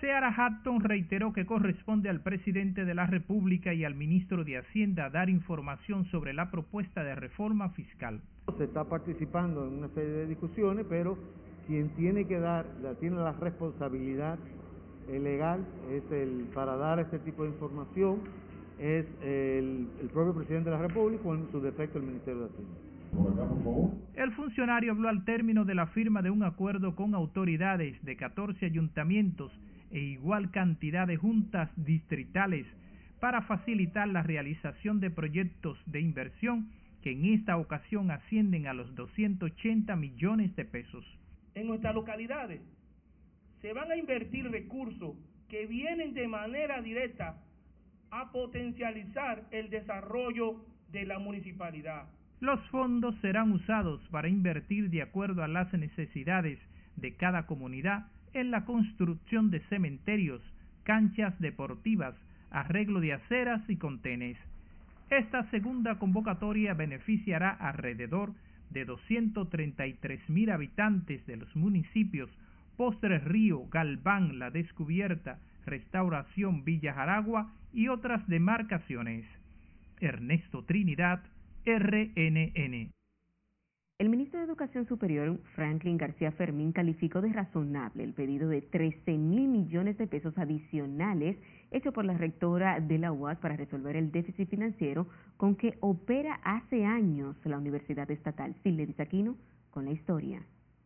Seara Hatton reiteró que corresponde al presidente de la República y al ministro de Hacienda dar información sobre la propuesta de reforma fiscal. Se está participando en una serie de discusiones, pero quien tiene que dar, tiene la responsabilidad legal es el para dar este tipo de información es el, el propio presidente de la República o en su defecto el Ministerio de Hacienda. El funcionario habló al término de la firma de un acuerdo con autoridades de 14 ayuntamientos e igual cantidad de juntas distritales para facilitar la realización de proyectos de inversión que en esta ocasión ascienden a los 280 millones de pesos. En nuestras localidades se van a invertir recursos que vienen de manera directa a potencializar el desarrollo de la municipalidad. Los fondos serán usados para invertir de acuerdo a las necesidades de cada comunidad en la construcción de cementerios, canchas deportivas, arreglo de aceras y contenes. Esta segunda convocatoria beneficiará alrededor de 233 mil habitantes de los municipios Postres Río, Galván, La Descubierta, Restauración Villa Jaragua y otras demarcaciones. Ernesto Trinidad, RNN. El ministro de Educación Superior, Franklin García Fermín, calificó de razonable el pedido de 13 mil millones de pesos adicionales hecho por la rectora de la UAS para resolver el déficit financiero con que opera hace años la Universidad Estatal. Silvia Aquino con la historia.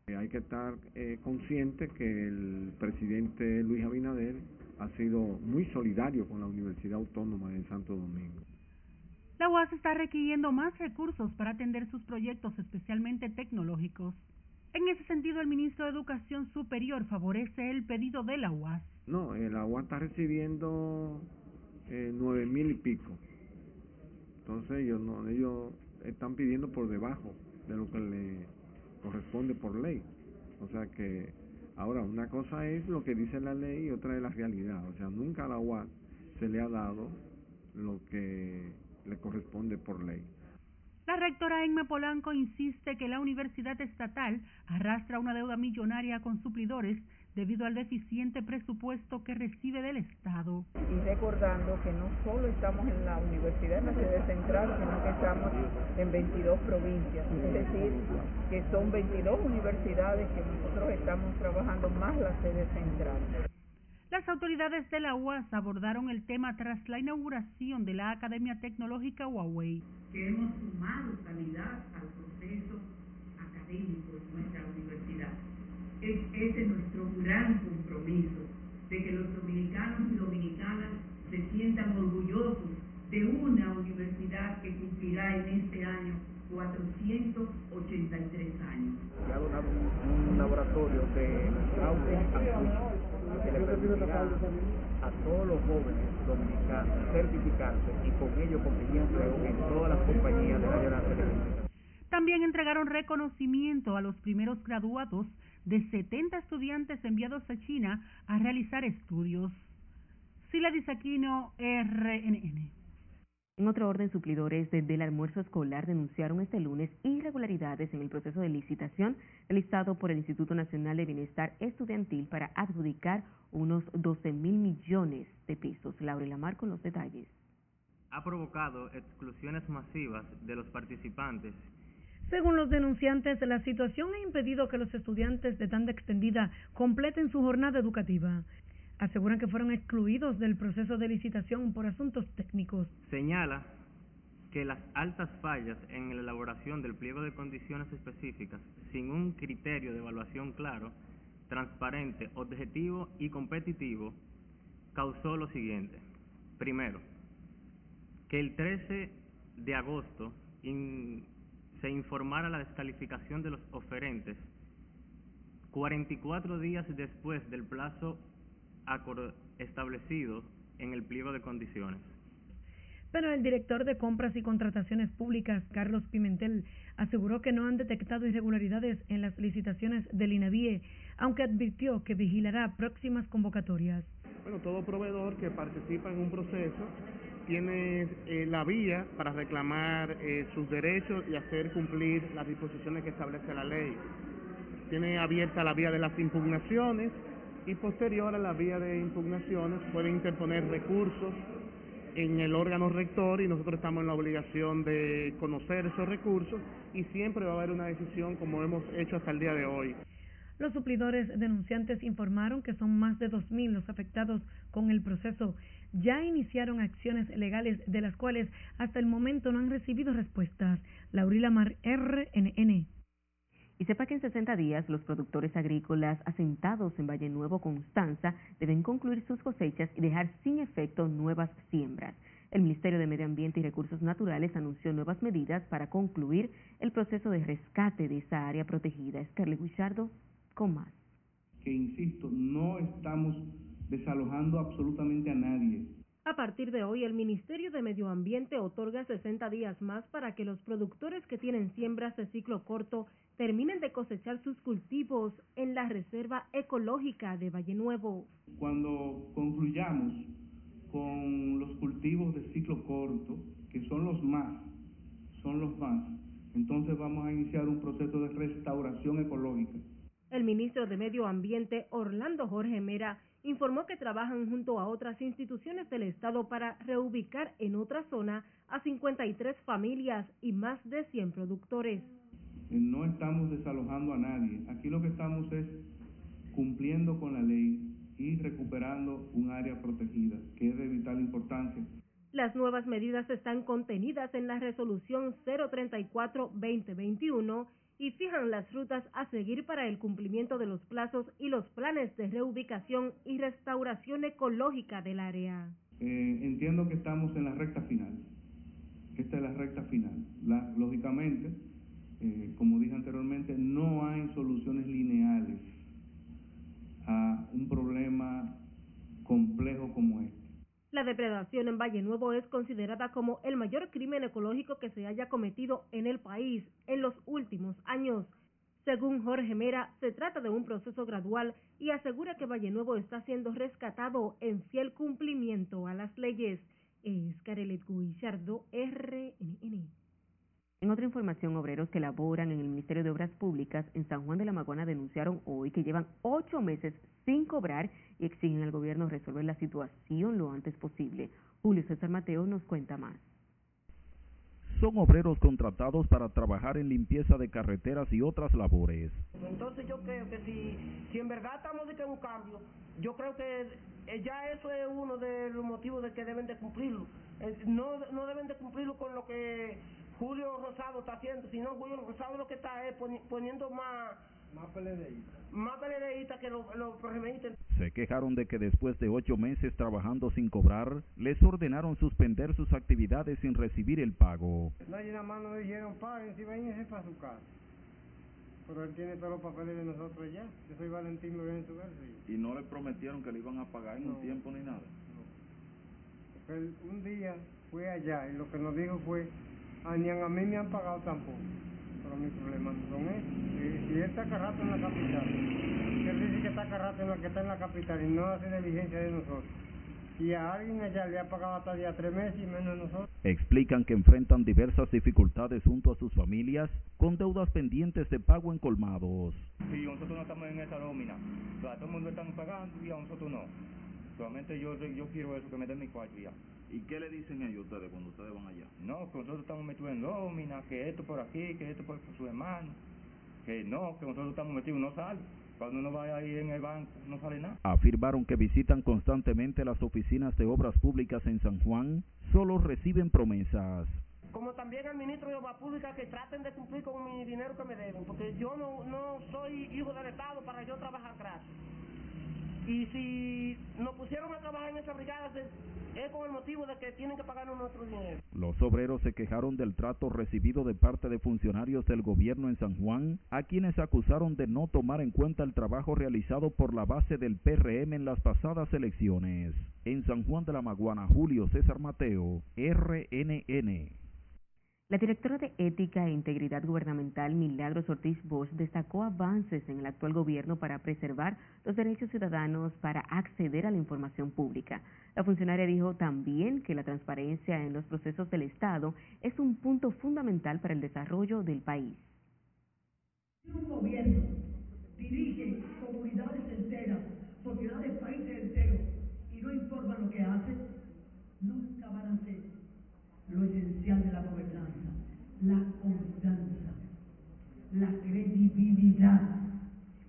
Hay que estar eh, consciente que el presidente Luis Abinader ha sido muy solidario con la Universidad Autónoma de Santo Domingo. La UAS está requiriendo más recursos para atender sus proyectos, especialmente tecnológicos. En ese sentido, el ministro de Educación Superior favorece el pedido de la UAS. No, eh, la UAS está recibiendo eh, nueve mil y pico. Entonces ellos, no, ellos están pidiendo por debajo de lo que le corresponde por ley. O sea que ahora una cosa es lo que dice la ley y otra es la realidad. O sea, nunca la UAS se le ha dado lo que le corresponde por ley. La rectora Enma Polanco insiste que la universidad estatal arrastra una deuda millonaria con suplidores debido al deficiente presupuesto que recibe del Estado. Y recordando que no solo estamos en la universidad, en la sede central, sino que estamos en 22 provincias. Es decir, que son 22 universidades que nosotros estamos trabajando más la sede central. Las autoridades de la UAS abordaron el tema tras la inauguración de la Academia Tecnológica Huawei. Que hemos sumado calidad al proceso académico de nuestra universidad. Es, ese es nuestro gran compromiso, de que los dominicanos y dominicanas se sientan orgullosos de una universidad que cumplirá en este año 483 años. Ya donamos un laboratorio de fraude que le permitirá a todos los jóvenes dominicanos certificarse y con ello conseguir empleo en todas las compañías de la de También entregaron reconocimiento a los primeros graduados de 70 estudiantes enviados a China a realizar estudios. Sila Disaquino, RNN. En otro orden, suplidores de- del almuerzo escolar denunciaron este lunes irregularidades en el proceso de licitación realizado por el Instituto Nacional de Bienestar Estudiantil para adjudicar unos 12 mil millones de pesos. Laura Lamar con los detalles. Ha provocado exclusiones masivas de los participantes Según los denunciantes, la situación ha impedido que los estudiantes de tanda extendida completen su jornada educativa. Aseguran que fueron excluidos del proceso de licitación por asuntos técnicos. señala que las altas fallas en la elaboración del pliego de condiciones específicas sin un criterio de evaluación claro, transparente, objetivo y competitivo causó lo siguiente. Primero, que el 13 de agosto se informara la descalificación de los oferentes 44 días después del plazo acor- establecido en el pliego de condiciones. Pero el director de Compras y Contrataciones Públicas, Carlos Pimentel, aseguró que no han detectado irregularidades en las licitaciones del INAVIE, aunque advirtió que vigilará próximas convocatorias. Bueno, todo proveedor que participa en un proceso tiene eh, la vía para reclamar eh, sus derechos y hacer cumplir las disposiciones que establece la ley. Tiene abierta la vía de las impugnaciones y posterior a la vía de impugnaciones puede interponer recursos en el órgano rector y nosotros estamos en la obligación de conocer esos recursos y siempre va a haber una decisión como hemos hecho hasta el día de hoy. Los suplidores denunciantes informaron que son más de 2.000 los afectados con el proceso. Ya iniciaron acciones legales de las cuales hasta el momento no han recibido respuestas. Laurila Mar, RNN. Y sepa que en 60 días los productores agrícolas asentados en Valle Nuevo, Constanza, deben concluir sus cosechas y dejar sin efecto nuevas siembras. El Ministerio de Medio Ambiente y Recursos Naturales anunció nuevas medidas para concluir el proceso de rescate de esa área protegida. Scarlett Guichardo, con más. que insisto, no estamos desalojando absolutamente a nadie. A partir de hoy, el Ministerio de Medio Ambiente otorga 60 días más para que los productores que tienen siembras de ciclo corto terminen de cosechar sus cultivos en la Reserva Ecológica de Valle Nuevo. Cuando concluyamos con los cultivos de ciclo corto, que son los más, son los más, entonces vamos a iniciar un proceso de restauración ecológica. El ministro de Medio Ambiente, Orlando Jorge Mera, informó que trabajan junto a otras instituciones del Estado para reubicar en otra zona a 53 familias y más de 100 productores. No estamos desalojando a nadie. Aquí lo que estamos es cumpliendo con la ley y recuperando un área protegida, que es de vital importancia. Las nuevas medidas están contenidas en la resolución 034-2021 y fijan las rutas a seguir para el cumplimiento de los plazos y los planes de reubicación y restauración ecológica del área. Eh, entiendo que estamos en la recta final. Esta es la recta final. La- lógicamente, eh, como dije anteriormente, no hay soluciones lineales a un problema complejo como este. La depredación en Valle Nuevo es considerada como el mayor crimen ecológico que se haya cometido en el país en los últimos años. Según Jorge Mera, se trata de un proceso gradual y asegura que Valle Nuevo está siendo rescatado en fiel cumplimiento a las leyes. Es Carelet Guillardo, RNN. En otra información, obreros que laboran en el Ministerio de Obras Públicas en San Juan de la Maguana denunciaron hoy que llevan ocho meses sin cobrar y exigen al gobierno resolver la situación lo antes posible. Julio César Mateo nos cuenta más. Son obreros contratados para trabajar en limpieza de carreteras y otras labores. Entonces yo creo que si, si en verdad estamos de que un cambio, yo creo que eh, ya eso es uno de los motivos de que deben de cumplirlo. Eh, No, no deben de cumplirlo con lo que Julio Rosado está haciendo, sino Julio Rosado lo que está es poni- poniendo más, Más PLDistas. Más que los lo. Se quejaron de que después de ocho meses trabajando sin cobrar, les ordenaron suspender sus actividades sin recibir el pago. Nadie nada más nos dijeron paguen si vayan para su casa. Pero él tiene todos los papeles de nosotros ya. Yo soy Valentín Lorenzo García. ¿Y no le prometieron que le iban a pagar en No. un tiempo ni nada? Él un día fue allá y lo que nos dijo fue, a ni a mí me han pagado tampoco. Pero mi problema no son. Si, si él está cada rato en la capital, que él dice que está cada rato en la que está en la capital y no hace diligencia de nosotros. Y a alguien allá le ha pagado hasta día tres meses y menos nosotros. Explican que enfrentan diversas dificultades junto a sus familias con deudas pendientes de pago en colmados. Sí, nosotros no estamos en esa nómina. O sea, todo el mundo están pagando y a nosotros no. Solamente yo, yo quiero eso, que me den mi cuarto y ya. ¿Y qué le dicen ellos ustedes cuando ustedes van allá? No, que nosotros estamos metidos en nómina, que esto por aquí, que esto por, por su hermano. Que no, que nosotros estamos metidos, no sale. Cuando uno va ahí en el banco, no sale nada. Afirmaron que visitan constantemente las oficinas de obras públicas en San Juan, solo reciben promesas. Como también al ministro de Obras Públicas que traten de cumplir con mi dinero que me deben, porque yo no, no soy hijo del Estado para yo trabajar gratis. Y si nos pusieron a trabajar en esa brigada es con el motivo de que tienen que pagarnos nuestro dinero. Los obreros se quejaron del trato recibido de parte de funcionarios del gobierno en San Juan, a quienes acusaron de no tomar en cuenta el trabajo realizado por la base del PRM en las pasadas elecciones. En San Juan de la Maguana, Julio César Mateo, RNN. La directora de Ética e Integridad Gubernamental, Milagros Ortiz Bosch, destacó avances en el actual gobierno para preservar los derechos ciudadanos para acceder a la información pública. La funcionaria dijo también que la transparencia en los procesos del Estado es un punto fundamental para el desarrollo del país. un gobierno dirige comunidades enteras, sociedades, países enteros y no informa lo que hace, nunca van a ser lo esencial de la gobernanza, la confianza, la credibilidad.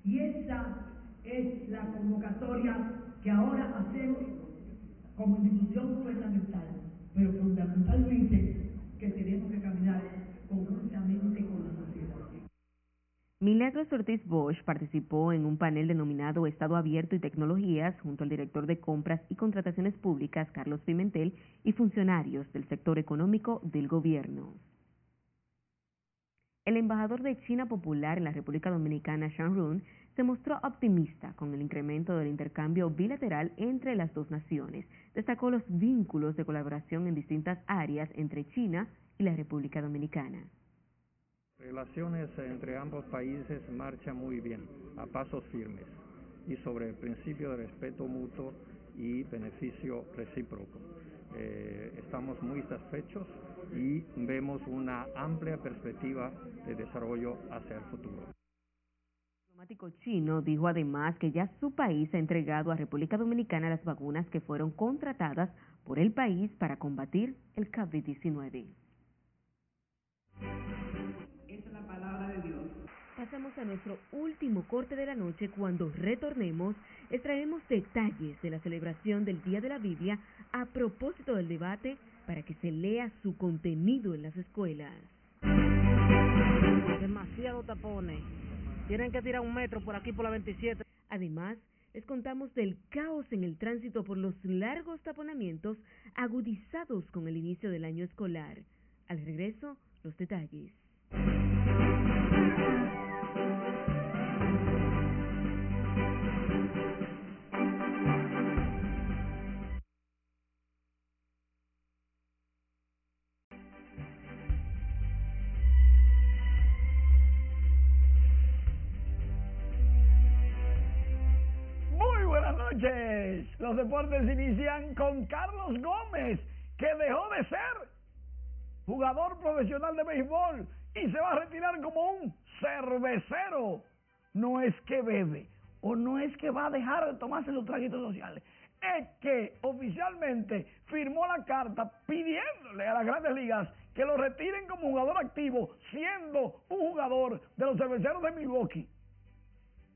Y esa es la convocatoria que ahora hacemos como institución gubernamental, pero fundamentalmente que tenemos que caminar conjuntamente con la sociedad. Milagros Ortiz Bosch participó en un panel denominado Estado Abierto y Tecnologías junto al director de Compras y Contrataciones Públicas, Carlos Pimentel, y funcionarios del sector económico del gobierno. El embajador de China Popular en la República Dominicana, Sean Run, se mostró optimista con el incremento del intercambio bilateral entre las dos naciones. Destacó los vínculos de colaboración en distintas áreas entre China y la República Dominicana. Relaciones entre ambos países marchan muy bien, a pasos firmes, y sobre el principio de respeto mutuo y beneficio recíproco. Eh, estamos muy satisfechos y vemos una amplia perspectiva de desarrollo hacia el futuro. El diplomático chino dijo además que ya su país ha entregado a República Dominicana las vacunas que fueron contratadas por el país para combatir el COVID-19. Esa es la palabra de Dios. Pasamos a nuestro último corte de la noche. Cuando retornemos, extraemos detalles de la celebración del Día de la Biblia a propósito del debate para que se lea su contenido en las escuelas. Demasiado tapones. Tienen que tirar un metro por aquí por la 27. Además, les contamos del caos en el tránsito por los largos taponamientos agudizados con el inicio del año escolar. Al regreso, los detalles. Los deportes inician con Carlos Gómez, que dejó de ser jugador profesional de béisbol y se va a retirar como un cervecero. No es que bebe o no es que va a dejar de tomarse los traguitos sociales. Es que oficialmente firmó la carta pidiéndole a las grandes ligas que lo retiren como jugador activo, siendo un jugador de los cerveceros de Milwaukee.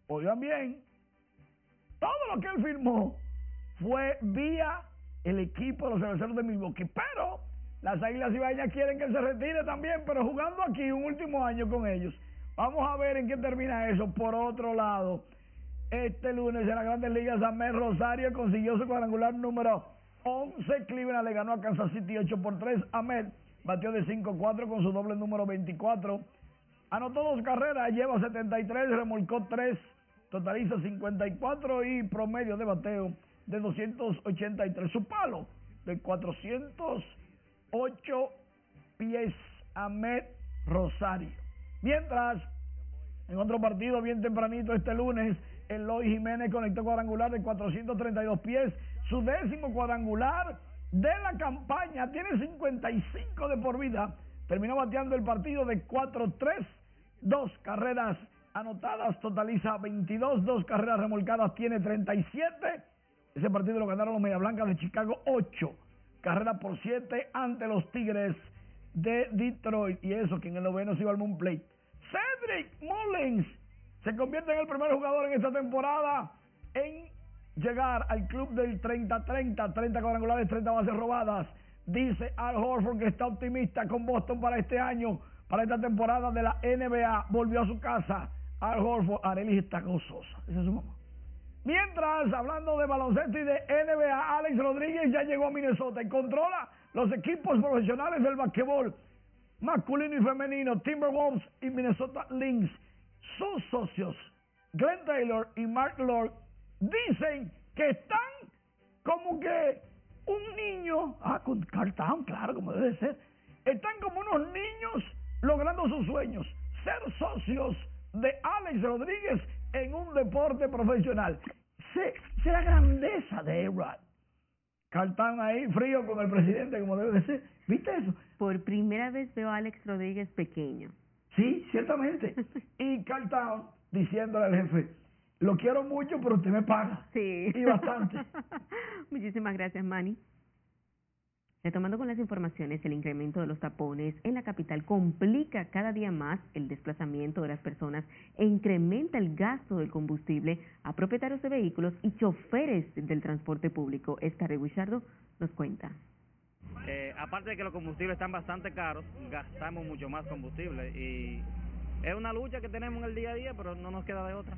Oigan bien, todo lo que él firmó fue vía el equipo de los cerveceros de Milwaukee. Pero las Águilas Ibañas quieren que él se retire también, pero jugando aquí un último año con ellos. Vamos a ver en qué termina eso. Por otro lado, este lunes en la Grandes Ligas, Amel Rosario consiguió su cuadrangular número 11. Cleveland le ganó a Kansas City 8 por 3. Amel batió de 5-4 con su doble número 24. Anotó dos carreras, lleva 73, remolcó 3, totaliza 54 y promedio de bateo de 283. Su palo de 408 pies. Ahmed Rosario. Mientras, en otro partido bien tempranito este lunes, Eloy Jiménez conectó cuadrangular de 432 pies, su décimo cuadrangular de la campaña, tiene 55 de por vida, terminó bateando el partido de 4-3, dos carreras anotadas, totaliza 22, dos carreras remolcadas, tiene 37, ese partido lo ganaron los Media Blancas de Chicago, 8 carreras por 7 ante los Tigres de Detroit. Y eso, que en el noveno se iba al Moon Plate. Cedric Mullins se convierte en el primer jugador en esta temporada en llegar al club del 30-30, 30 cuadrangulares, 30 bases robadas. Dice Al Horford que está optimista con Boston para este año, para esta temporada de la NBA. Volvió a su casa. Al Horford, Arelis está gozosa. Esa es su mamá. Mientras, hablando de baloncesto y de NBA, Alex Rodríguez ya llegó a Minnesota y controla los equipos profesionales del basquetbol masculino y femenino, Timberwolves y Minnesota Lynx. Sus socios, Glenn Taylor y Mark Lord, dicen que están como que un niño, ah, con Cartown, claro, como debe ser, están como unos niños logrando sus sueños, ser socios de Alex Rodríguez en un deporte profesional. Sé, sé la grandeza de Erod. Cartán ahí frío con el presidente como debe de ser. ¿Viste eso? Por primera vez veo a Alex Rodríguez pequeño. Sí, ciertamente. y Cartán diciéndole al jefe, lo quiero mucho, pero usted me paga. Sí. Y bastante. Muchísimas gracias, Manny. Retomando con las informaciones, el incremento de los tapones en la capital complica cada día más el desplazamiento de las personas e incrementa el gasto del combustible a propietarios de vehículos y choferes del transporte público. Esta Guichardo nos cuenta. Eh, aparte de que los combustibles están bastante caros, gastamos mucho más combustible y es una lucha que tenemos en el día a día, pero no nos queda de otra.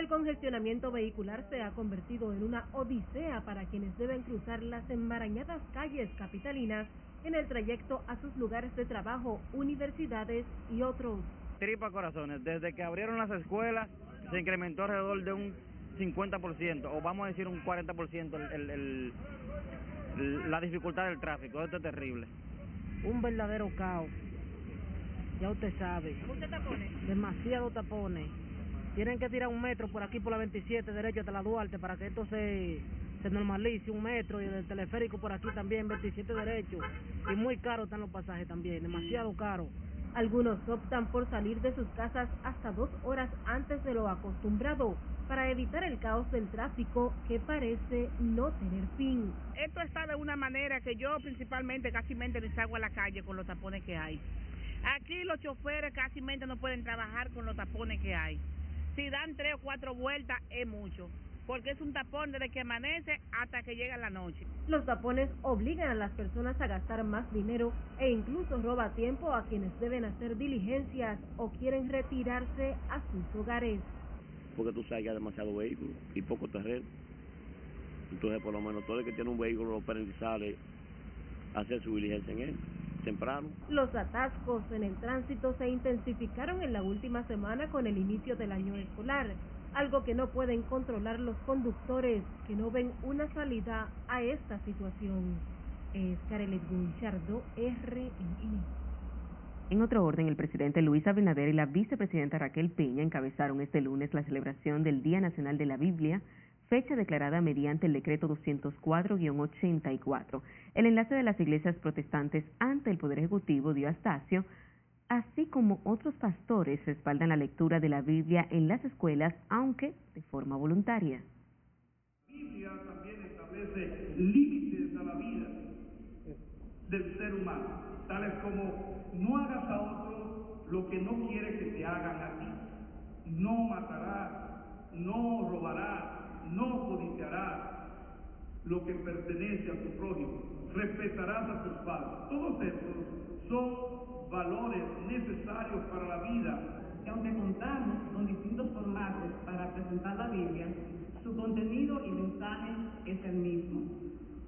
El congestionamiento vehicular se ha convertido en una odisea para quienes deben cruzar las enmarañadas calles capitalinas en el trayecto a sus lugares de trabajo, universidades y otros. Tripa corazones, desde que abrieron las escuelas se incrementó alrededor de un 50% o vamos a decir un 40% el, el, el, la dificultad del tráfico. Esto es terrible. Un verdadero caos. Ya usted sabe. ¿Muchos tapones? Demasiado tapones tienen que tirar un metro por aquí por la 27 derecho hasta la Duarte para que esto se, se normalice un metro y el teleférico por aquí también 27 derecho y muy caro están los pasajes también demasiado caro algunos optan por salir de sus casas hasta dos horas antes de lo acostumbrado para evitar el caos del tráfico que parece no tener fin. Esto está de una manera que yo principalmente casi mente les salgo a la calle con los tapones que hay. Aquí los choferes casi no pueden trabajar con los tapones que hay. Si dan tres o cuatro vueltas es mucho, porque es un tapón desde que amanece hasta que llega la noche. Los tapones obligan a las personas a gastar más dinero e incluso roba tiempo a quienes deben hacer diligencias o quieren retirarse a sus hogares. Porque tú sabes que hay demasiado vehículo y poco terreno. Entonces, por lo menos todo el que tiene un vehículo lo pueden sale hacer su diligencia en él temprano. Los atascos en el tránsito se intensificaron en la última semana con el inicio del año escolar, algo que no pueden controlar los conductores que no ven una salida a esta situación. Es Carelet Gunchardo, RNN. En otro orden, el presidente Luis Abinader y la vicepresidenta Raquel Peña encabezaron este lunes la celebración del Día Nacional de la Biblia fecha declarada mediante el decreto 204-84. El enlace de las iglesias protestantes ante el Poder Ejecutivo dio Astacio, así como otros pastores respaldan la lectura de la Biblia en las escuelas, aunque de forma voluntaria. La Biblia también establece límites a la vida del ser humano, tales como no hagas a otro lo que no quiere que te hagan a ti, no matarás, no robarás, lo que pertenece a tu prójimo, respetarás a tus padres. Todos estos son valores necesarios para la vida que aunque contamos con distintos formatos para presentar la Biblia, su contenido y mensaje es el mismo.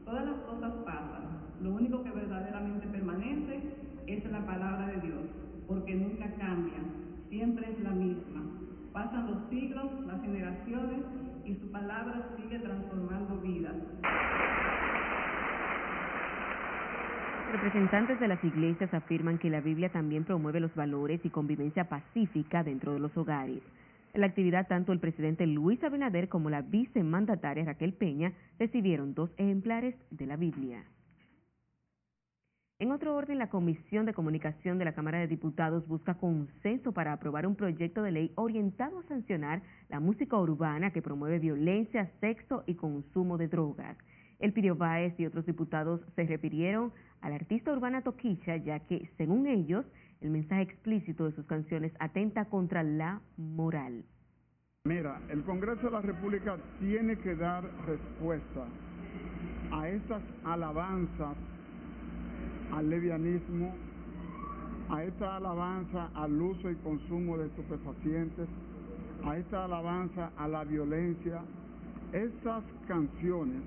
Todas las cosas pasan, lo único que verdaderamente permanece es la palabra de Dios, porque nunca cambia, siempre es la misma. Pasan los siglos, las generaciones y su palabra sigue transformando vidas. Representantes de las iglesias afirman que la Biblia también promueve los valores y convivencia pacífica dentro de los hogares. En la actividad, tanto el presidente Luis Abinader como la vicemandataria Raquel Peña recibieron dos ejemplares de la Biblia. En otro orden, la Comisión de Comunicación de la Cámara de Diputados busca consenso para aprobar un proyecto de ley orientado a sancionar la música urbana que promueve violencia, sexo y consumo de drogas. El Pirio Báez y otros diputados se refirieron a la artista urbana Toquicha, ya que, según ellos, el mensaje explícito de sus canciones atenta contra la moral. Mira, el Congreso de la República tiene que dar respuesta a estas alabanzas al levianismo, a esta alabanza al uso y consumo de estupefacientes, a esta alabanza a la violencia, esas canciones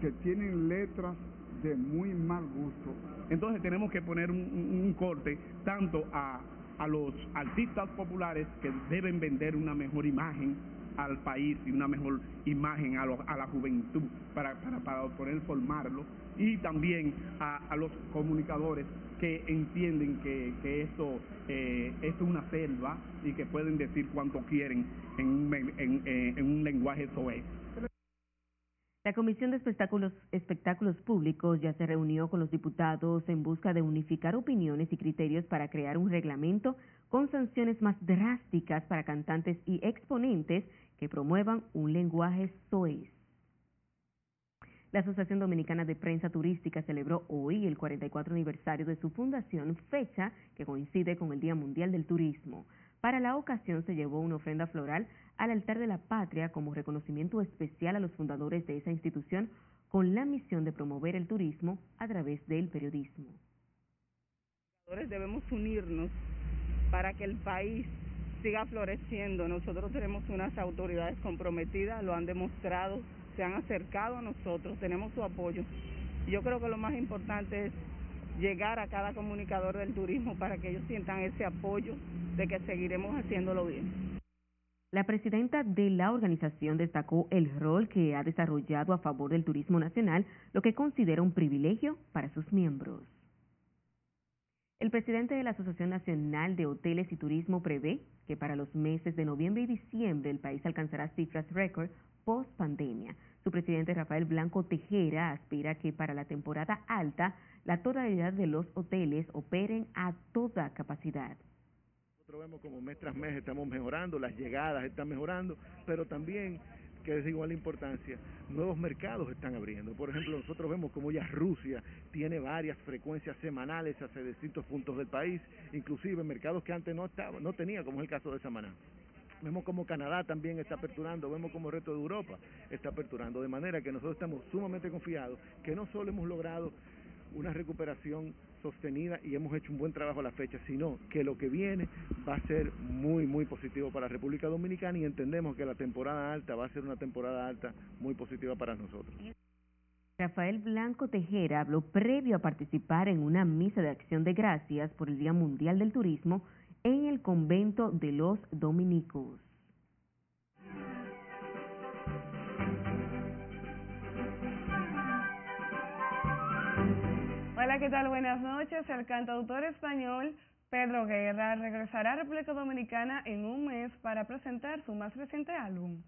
que tienen letras de muy mal gusto. Entonces tenemos que poner un, un corte tanto a, a los artistas populares que deben vender una mejor imagen al país y una mejor imagen a, lo, a la juventud para, para, para, poder formarlo y también a, a los comunicadores que entienden que, que esto, eh, esto es una selva y que pueden decir cuanto quieren en un, en, en, en un lenguaje soez. La Comisión de Espectáculos, Públicos ya se reunió con los diputados en busca de unificar opiniones y criterios para crear un reglamento con sanciones más drásticas para cantantes y exponentes que promuevan un lenguaje soez. La Asociación Dominicana de Prensa Turística celebró hoy el 44 aniversario de su fundación, fecha que coincide con el Día Mundial del Turismo. Para la ocasión se llevó una ofrenda floral al altar de la patria como reconocimiento especial a los fundadores de esa institución con la misión de promover el turismo a través del periodismo. Debemos unirnos para que el país siga floreciendo. Nosotros tenemos unas autoridades comprometidas, lo han demostrado, se han acercado a nosotros, tenemos su apoyo. Yo creo que lo más importante es llegar a cada comunicador del turismo para que ellos sientan ese apoyo de que seguiremos haciéndolo bien. La presidenta de la organización destacó el rol que ha desarrollado a favor del turismo nacional, lo que considera un privilegio para sus miembros. El presidente de la Asociación Nacional de Hoteles y Turismo prevé que para los meses de noviembre y diciembre el país alcanzará cifras récord post pandemia. Su presidente Rafael Blanco Tejera aspira que para la temporada alta la totalidad de los hoteles operen a toda capacidad. Nosotros vemos como mes tras mes estamos mejorando, las llegadas están mejorando, pero también que es igual la importancia, nuevos mercados están abriendo. Por ejemplo, nosotros vemos como ya Rusia tiene varias frecuencias semanales hacia distintos puntos del país, inclusive mercados que antes no estaba, no tenía, como es el caso de Samaná. Vemos como Canadá también está aperturando, vemos como el resto de Europa está aperturando, de manera que nosotros estamos sumamente confiados que no solo hemos logrado una recuperación sostenida y hemos hecho un buen trabajo a la fecha, sino que lo que viene va a ser muy, muy positivo para la República Dominicana y entendemos que la temporada alta va a ser una temporada alta muy positiva para nosotros. Rafael Blanco Tejera habló previo a participar en una misa de acción de gracias por el Día Mundial del Turismo en el convento de los dominicos. Hola, ¿qué tal? Buenas noches. El cantautor español Pedro Guerra regresará a República Dominicana en un mes para presentar su más reciente álbum.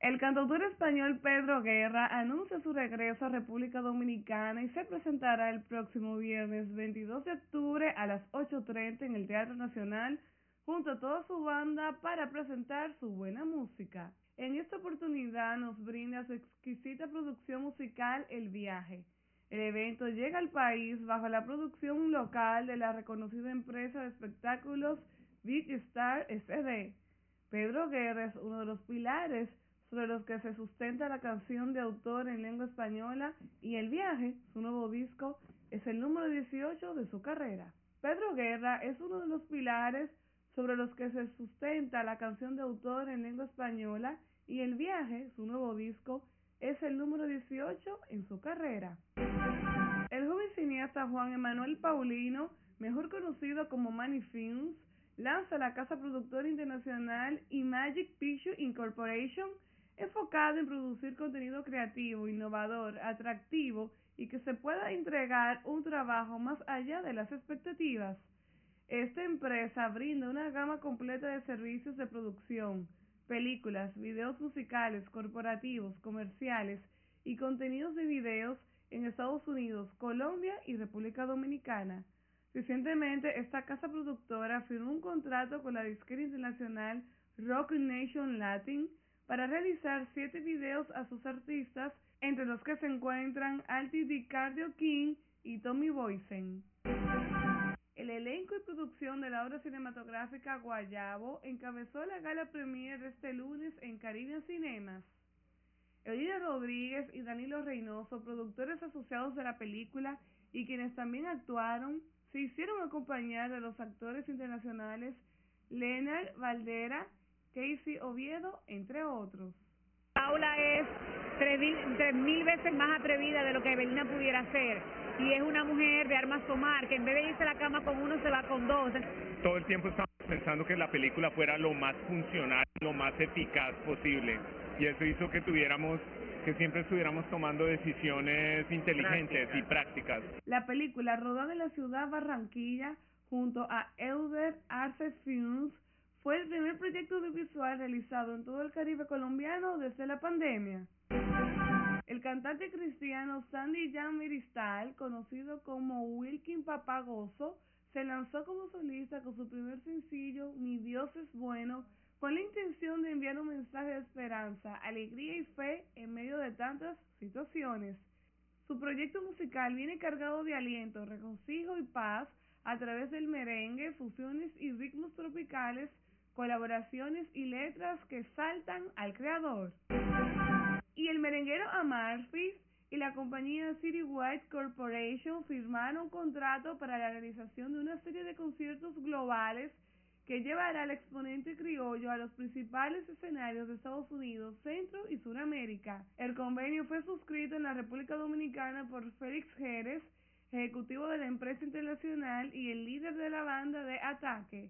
El cantautor español Pedro Guerra anuncia su regreso a República Dominicana y se presentará el próximo viernes 22 de octubre a las 8.30 en el Teatro Nacional junto a toda su banda para presentar su buena música. En esta oportunidad nos brinda su exquisita producción musical El Viaje. El evento llega al país bajo la producción local de la reconocida empresa de espectáculos Big Star SD. Pedro Guerra es uno de los pilares sobre los que se sustenta la canción de autor en lengua española y El viaje, su nuevo disco, es el número 18 de su carrera. Pedro Guerra es uno de los pilares sobre los que se sustenta la canción de autor en lengua española y El viaje, su nuevo disco, es el número 18 en su carrera. El joven cineasta Juan Emanuel Paulino, mejor conocido como Manny Films, lanza la casa productora internacional Imagic Picture Incorporation, enfocada en producir contenido creativo, innovador, atractivo y que se pueda entregar un trabajo más allá de las expectativas. Esta empresa brinda una gama completa de servicios de producción, películas, videos musicales, corporativos, comerciales y contenidos de videos en Estados Unidos, Colombia y República Dominicana. Recientemente, esta casa productora firmó un contrato con la disquera internacional Rock Nation Latin para realizar siete videos a sus artistas, entre los que se encuentran Alti Di Cardio King y Tommy Boysen. El elenco y producción de la obra cinematográfica Guayabo encabezó la gala premier de este lunes en Caribbean Cinemas. Elina Rodríguez y Danilo Reynoso, productores asociados de la película y quienes también actuaron, se hicieron acompañar de los actores internacionales Leonard Valdera, Casey Oviedo, entre otros. Paula es tres mil, veces más atrevida de lo que Evelina pudiera ser y es una mujer de armas tomar, que en vez de irse a la cama con uno se va con dos. Todo el tiempo estamos pensando que la película fuera lo más funcional, lo más eficaz posible y eso hizo que tuviéramos que siempre estuviéramos tomando decisiones inteligentes y prácticas. La película rodada en la ciudad Barranquilla junto a Elder Arce Films fue el primer proyecto audiovisual realizado en todo el Caribe colombiano desde la pandemia. El cantante cristiano Sandy Jan Miristal, conocido como Wilkin Papagoso, se lanzó como solista con su primer sencillo Mi Dios es bueno, con la intención de enviar un mensaje de esperanza, alegría y fe en medio de tantas situaciones. Su proyecto musical viene cargado de aliento, regocijo y paz a través del merengue, fusiones y ritmos tropicales colaboraciones y letras que saltan al creador. Y el merenguero Amarfi y la compañía City White Corporation firmaron un contrato para la realización de una serie de conciertos globales que llevará al exponente criollo a los principales escenarios de Estados Unidos, Centro y Suramérica. El convenio fue suscrito en la República Dominicana por Félix Jerez, ejecutivo de la empresa internacional y el líder de la banda de Ataque.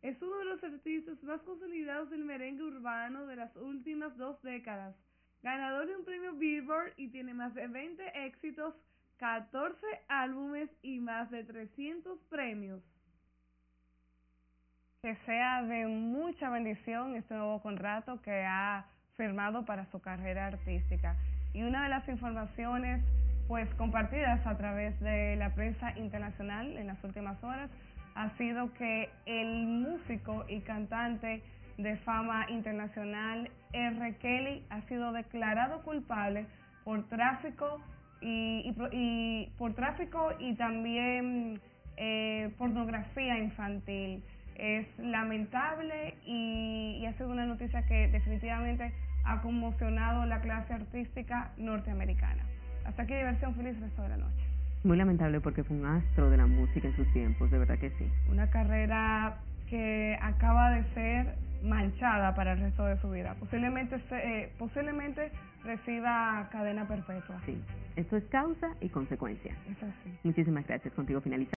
Es uno de los artistas más consolidados del merengue urbano de las últimas dos décadas, ganador de un premio Billboard y tiene más de 20 éxitos, 14 álbumes y más de 300 premios. Que sea de mucha bendición este nuevo contrato que ha firmado para su carrera artística. Y una de las informaciones pues compartidas a través de la prensa internacional en las últimas horas ha sido que el músico y cantante de fama internacional R. Kelly ha sido declarado culpable por tráfico y, y, por tráfico y también eh, pornografía infantil. Es lamentable y, y ha sido una noticia que definitivamente ha conmocionado la clase artística norteamericana. Hasta aquí diversión feliz resto de la noche. Muy lamentable porque fue un astro de la música en sus tiempos, de verdad que sí. Una carrera que acaba de ser manchada para el resto de su vida. Posiblemente eh, posiblemente reciba cadena perpetua. Sí, eso es causa y consecuencia. Es así. Muchísimas gracias. Contigo finalizamos.